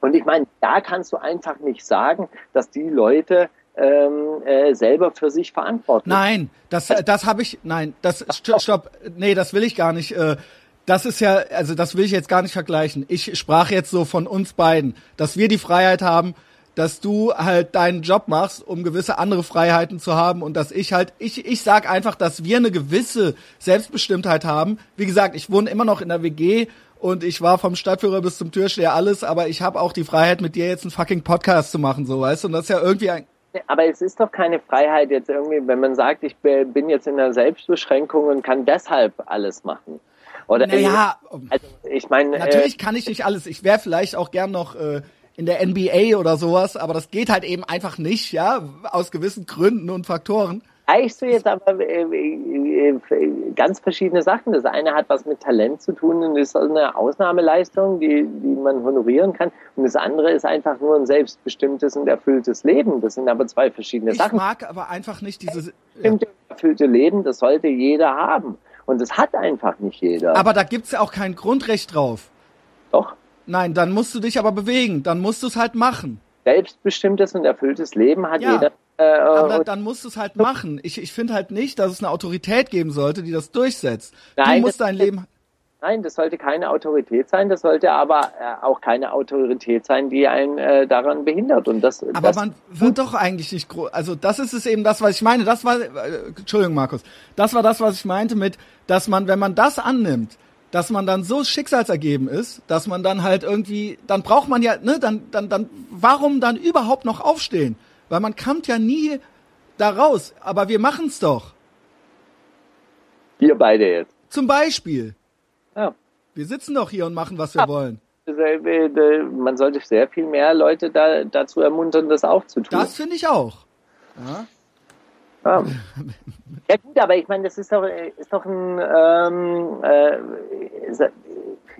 B: Und ich meine, da kannst du einfach nicht sagen, dass die Leute ähm, äh, selber für sich verantwortlich
A: Nein, das, das habe ich, nein, das, stopp, nee, das will ich gar nicht. Äh, das ist ja, also das will ich jetzt gar nicht vergleichen. Ich sprach jetzt so von uns beiden, dass wir die Freiheit haben, dass du halt deinen Job machst, um gewisse andere Freiheiten zu haben und dass ich halt, ich, ich sag einfach, dass wir eine gewisse Selbstbestimmtheit haben. Wie gesagt, ich wohne immer noch in der WG und ich war vom Stadtführer bis zum Türsteher alles, aber ich habe auch die Freiheit, mit dir jetzt einen fucking Podcast zu machen, so weißt du, und das ist ja irgendwie ein
B: aber es ist doch keine Freiheit jetzt irgendwie, wenn man sagt, ich bin jetzt in der Selbstbeschränkung und kann deshalb alles machen.
A: Oder naja, also ich meine, natürlich äh, kann ich nicht alles. Ich wäre vielleicht auch gern noch äh, in der NBA oder sowas, aber das geht halt eben einfach nicht, ja, aus gewissen Gründen und Faktoren.
B: Weißt du jetzt aber äh, äh, ganz verschiedene Sachen. Das eine hat was mit Talent zu tun und ist eine Ausnahmeleistung, die, die man honorieren kann. Und das andere ist einfach nur ein selbstbestimmtes und erfülltes Leben. Das sind aber zwei verschiedene
A: ich
B: Sachen.
A: Ich mag aber einfach nicht diese...
B: Ja. erfüllte Leben, das sollte jeder haben. Und das hat einfach nicht jeder.
A: Aber da gibt's ja auch kein Grundrecht drauf.
B: Doch.
A: Nein, dann musst du dich aber bewegen. Dann musst du es halt machen.
B: Selbstbestimmtes und erfülltes Leben hat
A: ja,
B: jeder.
A: Äh, aber dann, musst du es halt machen. Ich, ich finde halt nicht, dass es eine Autorität geben sollte, die das durchsetzt. Nein, du musst dein Leben.
B: Nein, das sollte keine Autorität sein. Das sollte aber äh, auch keine Autorität sein, die einen äh, daran behindert. Und das.
A: Aber
B: das
A: man wird doch eigentlich nicht groß. Also das ist es eben das, was ich meine. Das war. Äh, Entschuldigung, Markus. Das war das, was ich meinte mit, dass man, wenn man das annimmt, dass man dann so schicksalsergeben ist, dass man dann halt irgendwie, dann braucht man ja, ne, dann, dann, dann, warum dann überhaupt noch aufstehen? Weil man kommt ja nie da raus. Aber wir machen's doch.
B: Wir beide jetzt.
A: Zum Beispiel.
B: Ja.
A: Wir sitzen doch hier und machen, was wir ja. wollen.
B: Man sollte sehr viel mehr Leute da, dazu ermuntern, das auch zu tun.
A: Das finde ich auch. Ja.
B: Ja. ja gut, aber ich meine, das ist doch, ist doch ein, ähm, äh,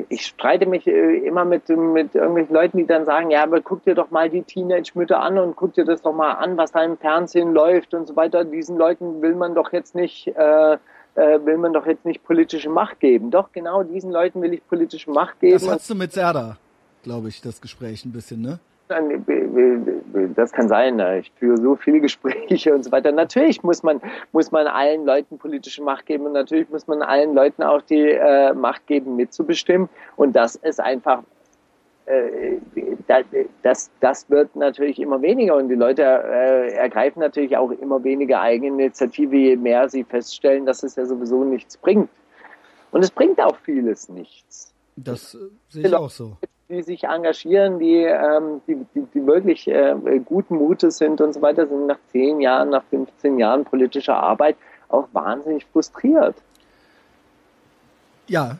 B: ich streite mich äh, immer mit, mit irgendwelchen Leuten, die dann sagen, ja, aber guck dir doch mal die Teenage-Mütter an und guck dir das doch mal an, was da im Fernsehen läuft und so weiter. Diesen Leuten will man doch jetzt nicht, äh, äh, will man doch jetzt nicht politische Macht geben. Doch, genau diesen Leuten will ich politische Macht geben. Das
A: hast du mit Serda, glaube ich, das Gespräch ein bisschen, ne?
B: Das kann sein. Ne? Ich führe so viele Gespräche und so weiter. Natürlich muss man, muss man allen Leuten politische Macht geben und natürlich muss man allen Leuten auch die äh, Macht geben, mitzubestimmen. Und das ist einfach äh, das, das wird natürlich immer weniger und die Leute äh, ergreifen natürlich auch immer weniger Eigeninitiative, je mehr sie feststellen, dass es ja sowieso nichts bringt. Und es bringt auch vieles nichts.
A: Das äh, sehe ich auch so.
B: Die sich engagieren, die, ähm, die, die, die wirklich äh, guten Mutes sind und so weiter, sind nach zehn Jahren, nach 15 Jahren politischer Arbeit auch wahnsinnig frustriert.
A: Ja,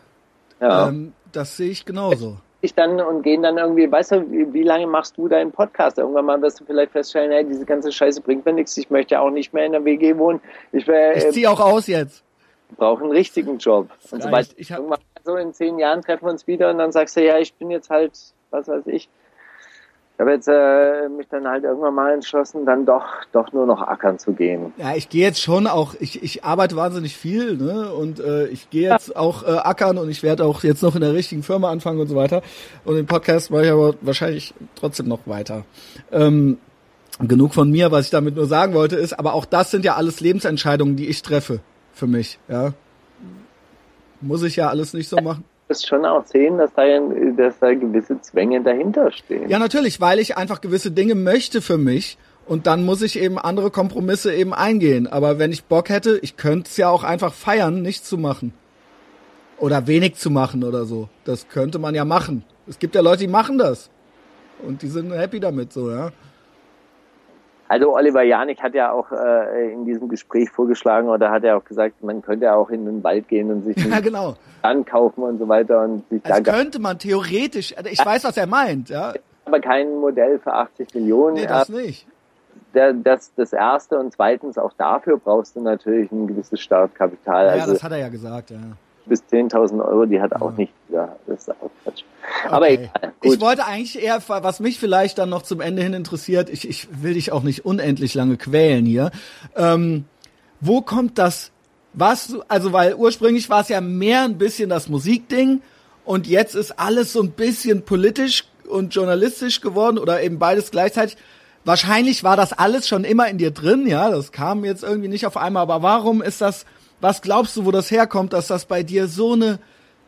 A: ja. Ähm, das sehe ich genauso
B: ich dann und gehen dann irgendwie, weißt du, wie, wie, lange machst du deinen Podcast? Irgendwann mal wirst du vielleicht feststellen, hey, diese ganze Scheiße bringt mir nichts, ich möchte auch nicht mehr in der WG wohnen.
A: Ich, äh, ich ziehe auch aus jetzt.
B: Brauche einen richtigen Job. Und so weiter. Irgendwann so in zehn Jahren treffen wir uns wieder und dann sagst du, ja, ich bin jetzt halt, was weiß ich, habe jetzt äh, mich dann halt irgendwann mal entschlossen, dann doch doch nur noch ackern zu gehen.
A: Ja, ich gehe jetzt schon auch, ich, ich arbeite wahnsinnig viel, ne? Und äh, ich gehe jetzt ja. auch äh, ackern und ich werde auch jetzt noch in der richtigen Firma anfangen und so weiter. Und den Podcast mache ich aber wahrscheinlich trotzdem noch weiter. Ähm, genug von mir, was ich damit nur sagen wollte, ist, aber auch das sind ja alles Lebensentscheidungen, die ich treffe für mich, ja. Muss ich ja alles nicht so machen
B: musst schon auch sehen, dass da, dass da gewisse Zwänge dahinter stehen.
A: Ja, natürlich, weil ich einfach gewisse Dinge möchte für mich und dann muss ich eben andere Kompromisse eben eingehen. Aber wenn ich Bock hätte, ich könnte es ja auch einfach feiern, nichts zu machen. Oder wenig zu machen oder so. Das könnte man ja machen. Es gibt ja Leute, die machen das. Und die sind happy damit, so, ja.
B: Also Oliver Janik hat ja auch äh, in diesem Gespräch vorgeschlagen oder hat er auch gesagt, man könnte ja auch in den Wald gehen und sich
A: ja, genau.
B: ankaufen und so weiter und sich
A: das könnte man theoretisch. Also ich weiß, was er meint, ja.
B: Aber kein Modell für 80 Millionen.
A: Nee, das nicht.
B: Das, das erste und zweitens auch dafür brauchst du natürlich ein gewisses Startkapital.
A: Ja, also, das hat er ja gesagt, ja
B: bis 10.000 Euro, die hat auch nicht, ja, das ist auch Quatsch.
A: Okay. Aber egal. Gut. Ich wollte eigentlich eher, was mich vielleicht dann noch zum Ende hin interessiert, ich, ich will dich auch nicht unendlich lange quälen hier. Ähm, wo kommt das, was, also weil ursprünglich war es ja mehr ein bisschen das Musikding und jetzt ist alles so ein bisschen politisch und journalistisch geworden oder eben beides gleichzeitig. Wahrscheinlich war das alles schon immer in dir drin, ja, das kam jetzt irgendwie nicht auf einmal, aber warum ist das was glaubst du, wo das herkommt, dass das bei dir so eine,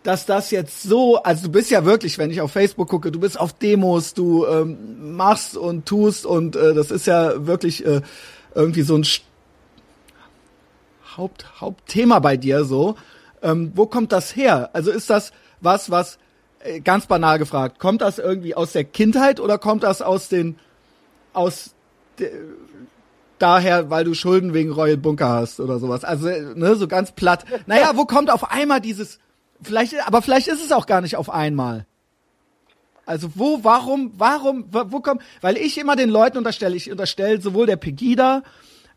A: dass das jetzt so, also du bist ja wirklich, wenn ich auf Facebook gucke, du bist auf Demos, du ähm, machst und tust und äh, das ist ja wirklich äh, irgendwie so ein Haupt, Hauptthema bei dir so. Ähm, wo kommt das her? Also ist das was, was äh, ganz banal gefragt, kommt das irgendwie aus der Kindheit oder kommt das aus den aus de, daher, weil du Schulden wegen Royal Bunker hast oder sowas. Also, ne, so ganz platt. Naja, wo kommt auf einmal dieses, vielleicht, aber vielleicht ist es auch gar nicht auf einmal. Also wo, warum, warum, wo kommt, weil ich immer den Leuten unterstelle, ich unterstelle sowohl der Pegida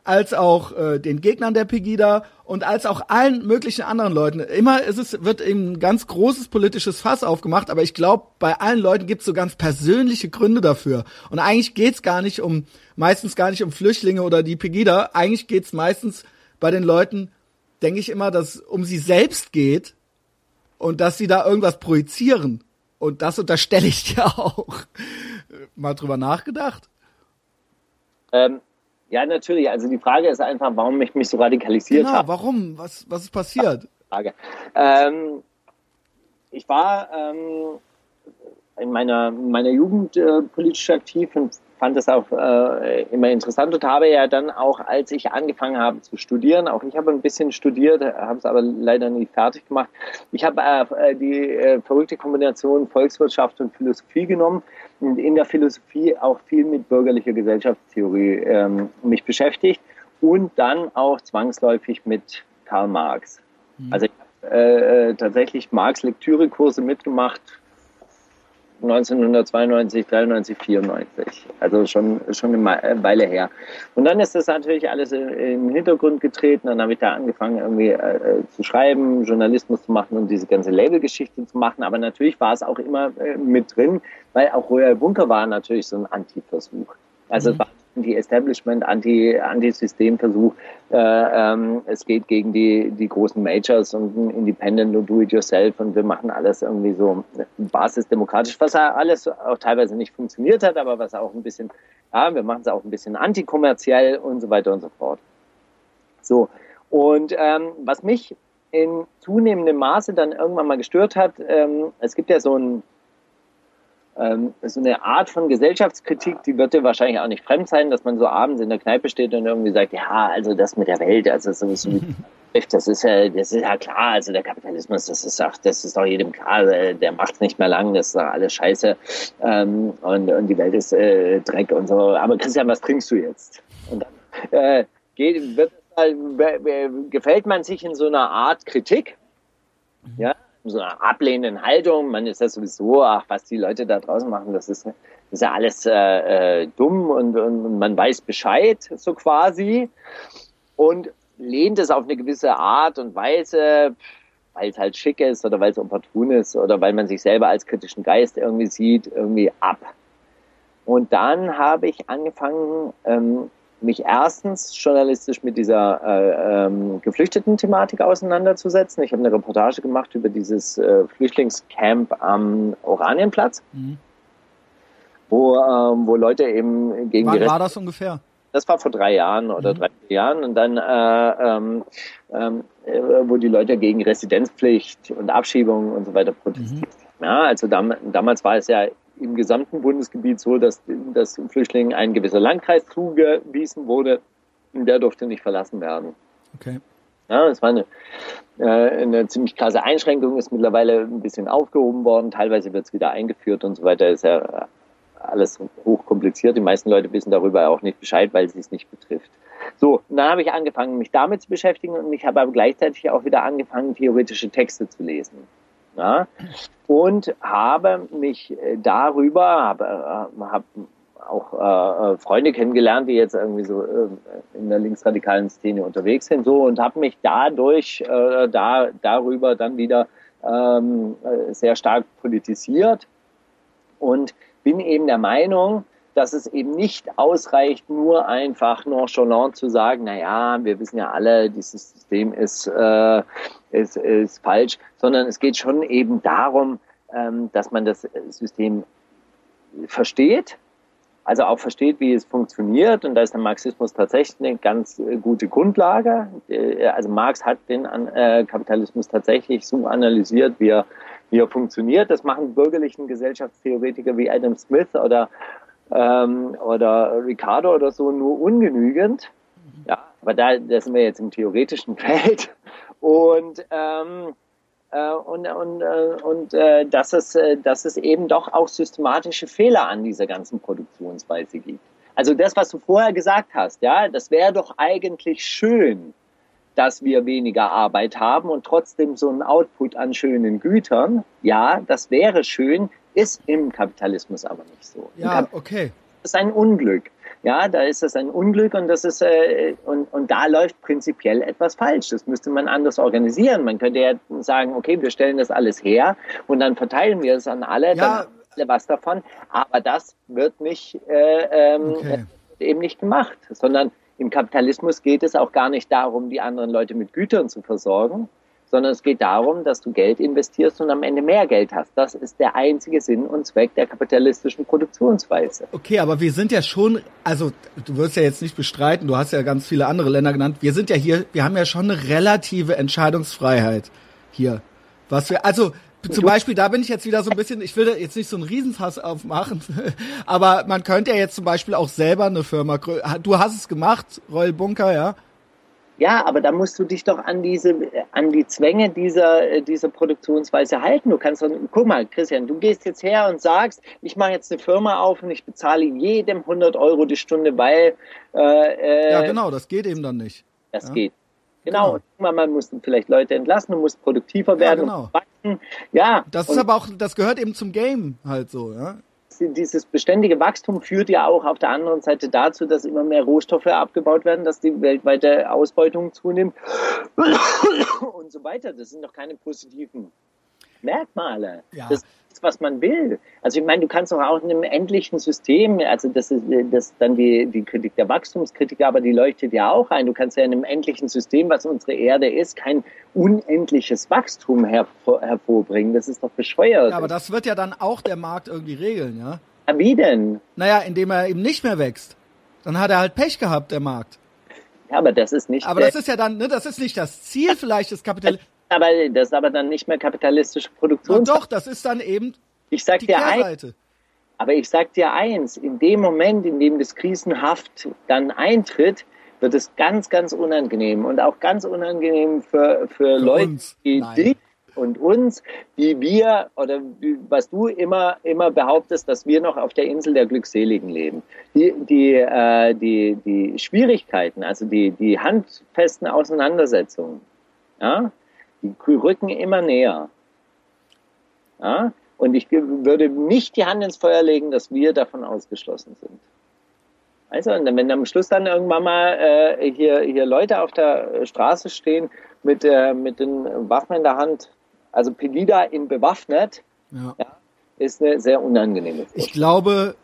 A: als auch äh, den Gegnern der Pegida und als auch allen möglichen anderen Leuten. Immer ist es, wird eben ein ganz großes politisches Fass aufgemacht, aber ich glaube, bei allen Leuten gibt es so ganz persönliche Gründe dafür. Und eigentlich geht's gar nicht um, meistens gar nicht um Flüchtlinge oder die Pegida. Eigentlich geht's meistens bei den Leuten, denke ich immer, dass es um sie selbst geht und dass sie da irgendwas projizieren. Und das unterstelle ich dir auch. Mal drüber nachgedacht?
B: Ähm, ja, natürlich. Also die Frage ist einfach, warum ich mich so radikalisiert genau, habe.
A: warum? Was, was ist passiert?
B: Frage. Ähm, ich war ähm, in meiner, meiner Jugend äh, politisch aktiv und fand das auch äh, immer interessant und habe ja dann auch, als ich angefangen habe zu studieren, auch ich habe ein bisschen studiert, habe es aber leider nie fertig gemacht. Ich habe äh, die äh, verrückte Kombination Volkswirtschaft und Philosophie genommen in der Philosophie auch viel mit bürgerlicher Gesellschaftstheorie ähm, mich beschäftigt und dann auch zwangsläufig mit Karl Marx. Mhm. Also ich habe äh, tatsächlich Marx-Lektürekurse mitgemacht, 1992, 93, 94. Also schon, schon eine Weile her. Und dann ist das natürlich alles im Hintergrund getreten. Dann habe ich da angefangen, irgendwie äh, zu schreiben, Journalismus zu machen und diese ganze Labelgeschichte zu machen. Aber natürlich war es auch immer äh, mit drin, weil auch Royal Bunker war natürlich so ein Antiversuch. Also mhm. es war Anti-Establishment, Anti, Anti-Systemversuch. Äh, ähm, es geht gegen die, die großen Majors und ein Independent und Do-it-yourself und wir machen alles irgendwie so basisdemokratisch, was alles auch teilweise nicht funktioniert hat, aber was auch ein bisschen, ja, wir machen es auch ein bisschen antikommerziell und so weiter und so fort. So. Und ähm, was mich in zunehmendem Maße dann irgendwann mal gestört hat, ähm, es gibt ja so ein ähm, so eine Art von Gesellschaftskritik, die wird dir wahrscheinlich auch nicht fremd sein, dass man so abends in der Kneipe steht und irgendwie sagt, ja, also das mit der Welt, also so, so das ist ja, das ist ja klar, also der Kapitalismus, das ist auch, das ist doch jedem klar, äh, der macht nicht mehr lang, das ist alles scheiße ähm, und, und die Welt ist äh, Dreck und so. Aber Christian, was trinkst du jetzt? Und dann äh, geht, wird, äh, gefällt man sich in so einer Art Kritik, ja, so einer ablehnenden Haltung. Man ist ja sowieso, ach, was die Leute da draußen machen, das ist, ist ja alles äh, äh, dumm und, und man weiß Bescheid, so quasi. Und lehnt es auf eine gewisse Art und Weise, weil es halt schick ist oder weil es opportun ist oder weil man sich selber als kritischen Geist irgendwie sieht, irgendwie ab. Und dann habe ich angefangen, ähm, mich erstens journalistisch mit dieser äh, ähm, geflüchteten Thematik auseinanderzusetzen. Ich habe eine Reportage gemacht über dieses äh, Flüchtlingscamp am Oranienplatz, mhm. wo, ähm, wo Leute eben gegen
A: Wann die war das ungefähr?
B: Das war vor drei Jahren oder mhm. drei Jahren und dann, äh, ähm, ähm, äh, wo die Leute gegen Residenzpflicht und Abschiebung und so weiter protestiert. Mhm. Ja, also dam damals war es ja im gesamten Bundesgebiet so, dass, dass Flüchtlingen ein gewisser Landkreis zugewiesen wurde und der durfte nicht verlassen werden.
A: Okay.
B: Ja, das war eine, äh, eine ziemlich krasse Einschränkung, ist mittlerweile ein bisschen aufgehoben worden, teilweise wird es wieder eingeführt und so weiter, ist ja alles hochkompliziert. Die meisten Leute wissen darüber auch nicht Bescheid, weil sie es nicht betrifft. So, dann habe ich angefangen, mich damit zu beschäftigen und ich habe aber gleichzeitig auch wieder angefangen, theoretische Texte zu lesen. Ja, und habe mich äh, darüber, habe, äh, habe auch äh, äh, Freunde kennengelernt, die jetzt irgendwie so äh, in der linksradikalen Szene unterwegs sind, so und habe mich dadurch äh, da darüber dann wieder ähm, sehr stark politisiert und bin eben der Meinung, dass es eben nicht ausreicht, nur einfach nonchalant zu sagen, na ja, wir wissen ja alle, dieses System ist, äh, ist, ist falsch, sondern es geht schon eben darum, ähm, dass man das System versteht, also auch versteht, wie es funktioniert. Und da ist der Marxismus tatsächlich eine ganz äh, gute Grundlage. Äh, also Marx hat den äh, Kapitalismus tatsächlich so analysiert, wie er wie er funktioniert. Das machen bürgerlichen Gesellschaftstheoretiker wie Adam Smith oder, ähm, oder Ricardo oder so nur ungenügend. Ja, aber da, da sind wir jetzt im theoretischen Feld. Und, ähm, äh, und, und, äh, und äh, dass, es, äh, dass es eben doch auch systematische Fehler an dieser ganzen Produktionsweise gibt. Also das, was du vorher gesagt hast, ja, das wäre doch eigentlich schön, dass wir weniger Arbeit haben und trotzdem so ein Output an schönen Gütern. Ja, das wäre schön, ist im Kapitalismus aber nicht so.
A: Ja, okay.
B: Das ist ein Unglück. Ja, da ist das ein Unglück und das ist äh, und, und da läuft prinzipiell etwas falsch. Das müsste man anders organisieren. Man könnte ja sagen, okay, wir stellen das alles her und dann verteilen wir es an alle, ja. dann alle was davon. Aber das wird nicht äh, ähm, okay. eben nicht gemacht, sondern im Kapitalismus geht es auch gar nicht darum, die anderen Leute mit Gütern zu versorgen, sondern es geht darum, dass du Geld investierst und am Ende mehr Geld hast. Das ist der einzige Sinn und Zweck der kapitalistischen Produktionsweise.
A: Okay, aber wir sind ja schon, also du wirst ja jetzt nicht bestreiten, du hast ja ganz viele andere Länder genannt. Wir sind ja hier, wir haben ja schon eine relative Entscheidungsfreiheit hier. Was wir, also zum Beispiel, da bin ich jetzt wieder so ein bisschen, ich will jetzt nicht so einen Riesenfass aufmachen, aber man könnte ja jetzt zum Beispiel auch selber eine Firma, du hast es gemacht, Royal Bunker, ja?
B: Ja, aber da musst du dich doch an diese, an die Zwänge dieser, dieser Produktionsweise halten. Du kannst doch, guck mal, Christian, du gehst jetzt her und sagst, ich mache jetzt eine Firma auf und ich bezahle jedem 100 Euro die Stunde, weil,
A: äh, äh Ja, genau, das geht eben dann nicht.
B: Das ja? geht. Genau. genau. Man muss vielleicht Leute entlassen, du musst produktiver werden. Ja,
A: genau. Ja. Das ist aber auch, das gehört eben zum Game halt so, ja.
B: Dieses beständige Wachstum führt ja auch auf der anderen Seite dazu, dass immer mehr Rohstoffe abgebaut werden, dass die weltweite Ausbeutung zunimmt und so weiter. Das sind doch keine positiven Merkmale. Ja. Das ist, was man will. Also ich meine, du kannst doch auch in einem endlichen System, also das ist das dann die, die Kritik der Wachstumskritiker, aber die leuchtet ja auch ein. Du kannst ja in einem endlichen System, was unsere Erde ist, kein unendliches Wachstum hervor, hervorbringen. Das ist doch bescheuert.
A: Ja, aber das wird ja dann auch der Markt irgendwie regeln, ja?
B: Wie denn?
A: Naja, indem er eben nicht mehr wächst. Dann hat er halt Pech gehabt, der Markt.
B: Ja, aber das ist nicht.
A: Aber das ist ja dann, ne, das ist nicht das Ziel vielleicht des Kapitalismus.
B: Aber das ist aber dann nicht mehr kapitalistische Produktion.
A: doch, das ist dann eben
B: ich sag die dir Kehrseite. Aber ich sag dir eins, in dem Moment, in dem das Krisenhaft dann eintritt, wird es ganz, ganz unangenehm und auch ganz unangenehm für, für, für Leute, uns. die Nein. dich und uns, die wir oder was du immer immer behauptest, dass wir noch auf der Insel der Glückseligen leben. Die die äh, die die Schwierigkeiten, also die die handfesten Auseinandersetzungen, ja, die rücken immer näher. Ja, und ich würde nicht die Hand ins Feuer legen, dass wir davon ausgeschlossen sind. Also, und wenn am Schluss dann irgendwann mal äh, hier, hier Leute auf der Straße stehen mit, äh, mit den Waffen in der Hand, also Pegida in bewaffnet, ja. Ja, ist eine sehr unangenehme
A: Vorstellung. Ich glaube,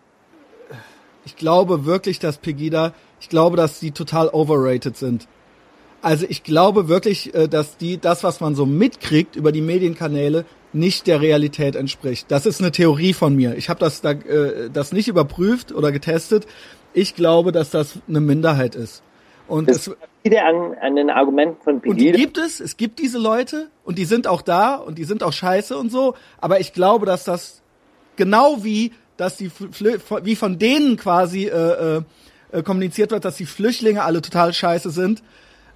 A: ich glaube wirklich, dass Pegida, ich glaube, dass die total overrated sind. Also ich glaube wirklich, äh, dass die das, was man so mitkriegt über die Medienkanäle, nicht der Realität entspricht. Das ist eine Theorie von mir. Ich habe das da, äh, das nicht überprüft oder getestet. Ich glaube, dass das eine Minderheit ist. Und das es
B: wieder an, an den Argumenten von
A: Pegida. Und die gibt es, es gibt diese Leute und die sind auch da und die sind auch scheiße und so, aber ich glaube, dass das genau wie, dass die wie von denen quasi äh, äh, kommuniziert wird, dass die Flüchtlinge alle total scheiße sind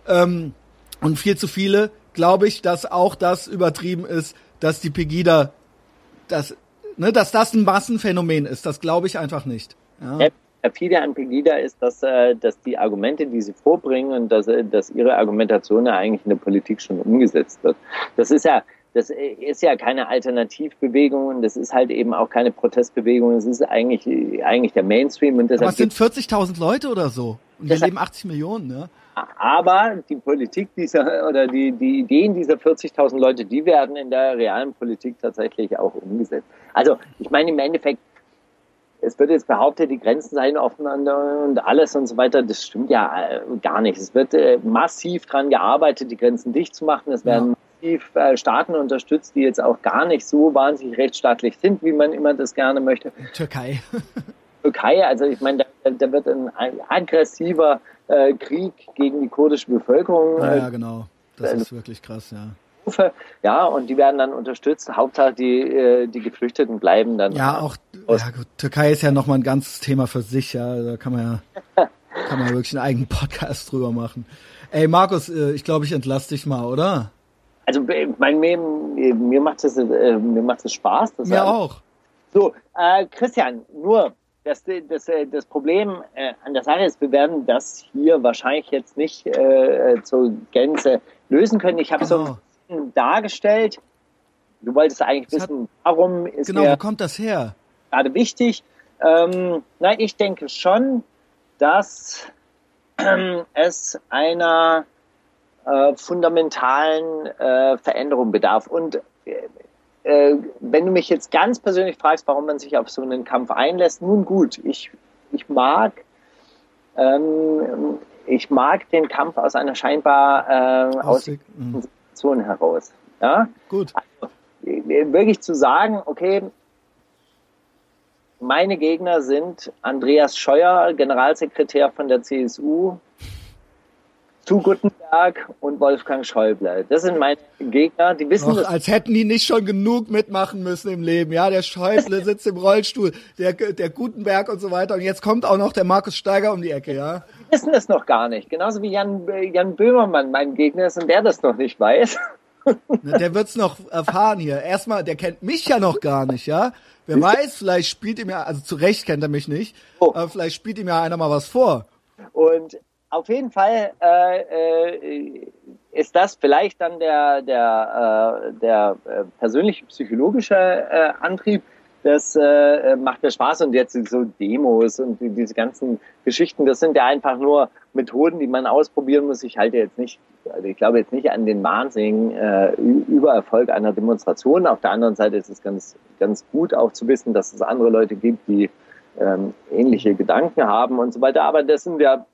A: ähm, und viel zu viele, glaube ich, dass auch das übertrieben ist, dass die Pegida, dass, ne, dass das ein Massenphänomen ist. Das glaube ich einfach nicht.
B: Ja perfide an Pegida ist, dass, äh, dass die Argumente, die sie vorbringen und dass, äh, dass ihre Argumentation ja eigentlich in der Politik schon umgesetzt wird. Das ist ja, das ist ja keine Alternativbewegung und das ist halt eben auch keine Protestbewegung. Es ist eigentlich, eigentlich der Mainstream. Und
A: deshalb Aber es sind 40.000 Leute oder so. Und wir leben 80 Millionen, ne?
B: Aber die Politik dieser oder die, die Ideen dieser 40.000 Leute, die werden in der realen Politik tatsächlich auch umgesetzt. Also ich meine im Endeffekt, es wird jetzt behauptet, die Grenzen seien offen und alles und so weiter. Das stimmt ja äh, gar nicht. Es wird äh, massiv daran gearbeitet, die Grenzen dicht zu machen. Es werden massiv äh, Staaten unterstützt, die jetzt auch gar nicht so wahnsinnig rechtsstaatlich sind, wie man immer das gerne möchte.
A: Türkei.
B: Türkei, also ich meine, da, da wird ein, aggressiver Krieg gegen die kurdische Bevölkerung.
A: Ja, ja genau. Das ist wirklich krass, ja.
B: Ja, und die werden dann unterstützt. Hauptsache die, äh, die Geflüchteten bleiben dann.
A: Ja, auch, ja gut, Türkei ist ja nochmal ein ganzes Thema für sich, ja, da kann man ja, kann man wirklich einen eigenen Podcast drüber machen. Ey, Markus, äh, ich glaube, ich entlasse dich mal, oder?
B: Also, mein, mir, mir macht es, äh, mir macht es Spaß.
A: Das mir auch.
B: So, äh, Christian, nur, das, das, das Problem äh, an der Sache ist, wir werden das hier wahrscheinlich jetzt nicht äh, zur Gänze lösen können. Ich habe genau. so dargestellt. Du wolltest eigentlich das wissen, warum ist
A: Genau, wo kommt das her?
B: Gerade wichtig. Ähm, na, ich denke schon, dass es einer äh, fundamentalen äh, Veränderung bedarf. Und äh, äh, wenn du mich jetzt ganz persönlich fragst, warum man sich auf so einen Kampf einlässt, nun gut, ich, ich mag ähm, ich mag den Kampf aus einer scheinbar äh, aus, mhm. Situation heraus. Ja?
A: Gut. Also,
B: wirklich zu sagen, okay, meine Gegner sind Andreas Scheuer, Generalsekretär von der CSU, zu Guttenberg und Wolfgang Schäuble. Das sind meine Gegner, die wissen
A: Och, Als hätten die nicht schon genug mitmachen müssen im Leben. Ja, der Schäuble sitzt im Rollstuhl, der, der Gutenberg und so weiter. Und jetzt kommt auch noch der Markus Steiger um die Ecke, ja.
B: Die wissen das noch gar nicht. Genauso wie Jan, Jan Böhmermann mein Gegner ist und der das noch nicht weiß.
A: Der wird's noch erfahren hier. Erstmal, der kennt mich ja noch gar nicht, ja. Wer weiß, vielleicht spielt ihm ja, also zu Recht kennt er mich nicht, oh. aber vielleicht spielt ihm ja einer mal was vor.
B: Und auf jeden Fall äh, äh, ist das vielleicht dann der, der, äh, der äh, persönliche psychologische äh, Antrieb. Das äh, macht mir Spaß und jetzt so Demos und diese ganzen Geschichten, das sind ja einfach nur Methoden, die man ausprobieren muss. Ich halte jetzt nicht, also ich glaube jetzt nicht an den wahnsinnigen äh, Übererfolg einer Demonstration. Auf der anderen Seite ist es ganz, ganz gut auch zu wissen, dass es andere Leute gibt, die ähm, ähnliche Gedanken haben und so weiter. Aber das sind ja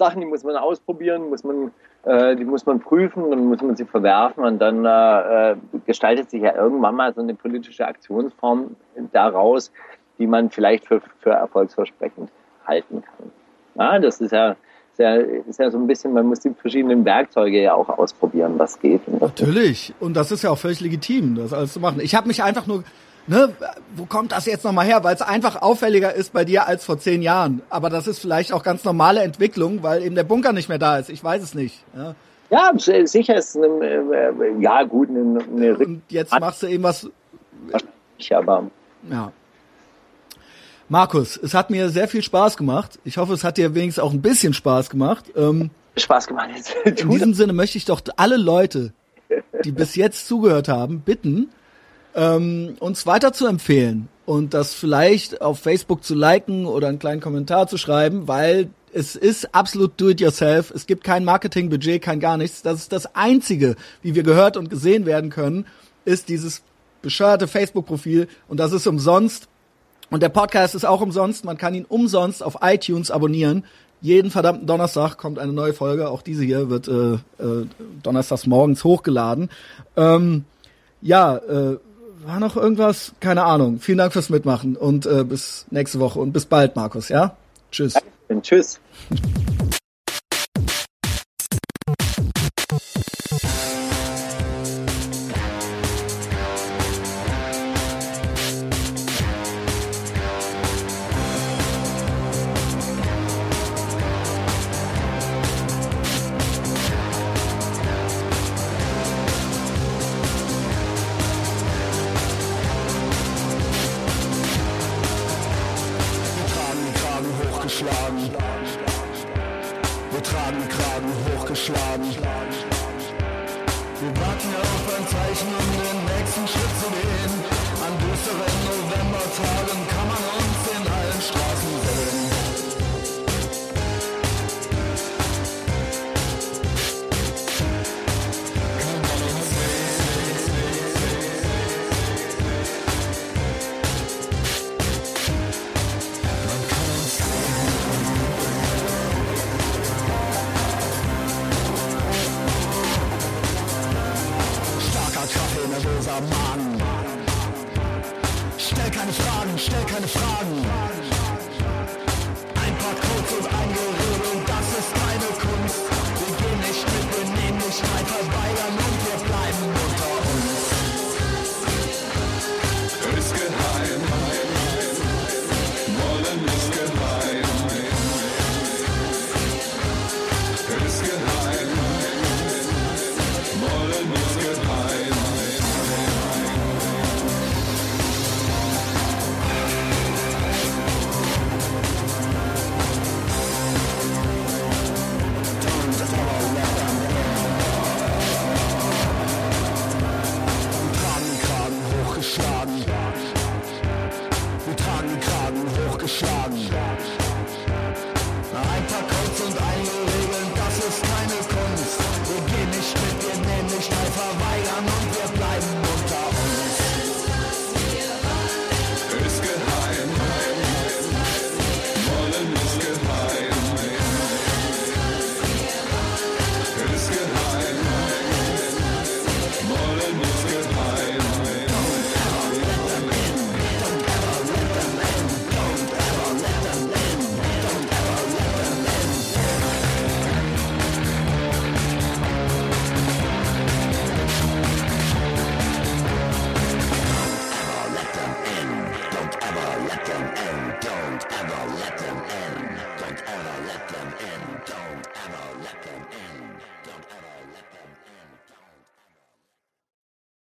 B: Sachen, die muss man ausprobieren, muss man, äh, die muss man prüfen, dann muss man sie verwerfen und dann äh, gestaltet sich ja irgendwann mal so eine politische Aktionsform daraus, die man vielleicht für, für erfolgsversprechend halten kann. Ja, das ist ja, ist ja, ist ja so ein bisschen, man muss die verschiedenen Werkzeuge ja auch ausprobieren, was geht.
A: Und was Natürlich. Und das ist ja auch völlig legitim, das alles zu machen. Ich habe mich einfach nur ne, wo kommt das jetzt nochmal her? Weil es einfach auffälliger ist bei dir als vor zehn Jahren. Aber das ist vielleicht auch ganz normale Entwicklung, weil eben der Bunker nicht mehr da ist. Ich weiß es nicht. Ja,
B: ja sicher ist eine, äh, ja gut, eine, eine
A: Und jetzt machst du eben was.
B: Ich aber.
A: Ja. Markus, es hat mir sehr viel Spaß gemacht. Ich hoffe, es hat dir wenigstens auch ein bisschen Spaß gemacht. Ähm,
B: Spaß gemacht.
A: in diesem Sinne möchte ich doch alle Leute, die bis jetzt zugehört haben, bitten, ähm, uns weiter zu empfehlen und das vielleicht auf Facebook zu liken oder einen kleinen Kommentar zu schreiben, weil es ist absolut do-it-yourself. Es gibt kein Marketingbudget, kein gar nichts. Das ist das Einzige, wie wir gehört und gesehen werden können, ist dieses bescheuerte Facebook-Profil und das ist umsonst. Und der Podcast ist auch umsonst. Man kann ihn umsonst auf iTunes abonnieren. Jeden verdammten Donnerstag kommt eine neue Folge. Auch diese hier wird äh, äh, donnerstags morgens hochgeladen. Ähm, ja, äh, war noch irgendwas? Keine Ahnung. Vielen Dank fürs Mitmachen und äh, bis nächste Woche und bis bald, Markus. Ja? Tschüss.
B: Tschüss.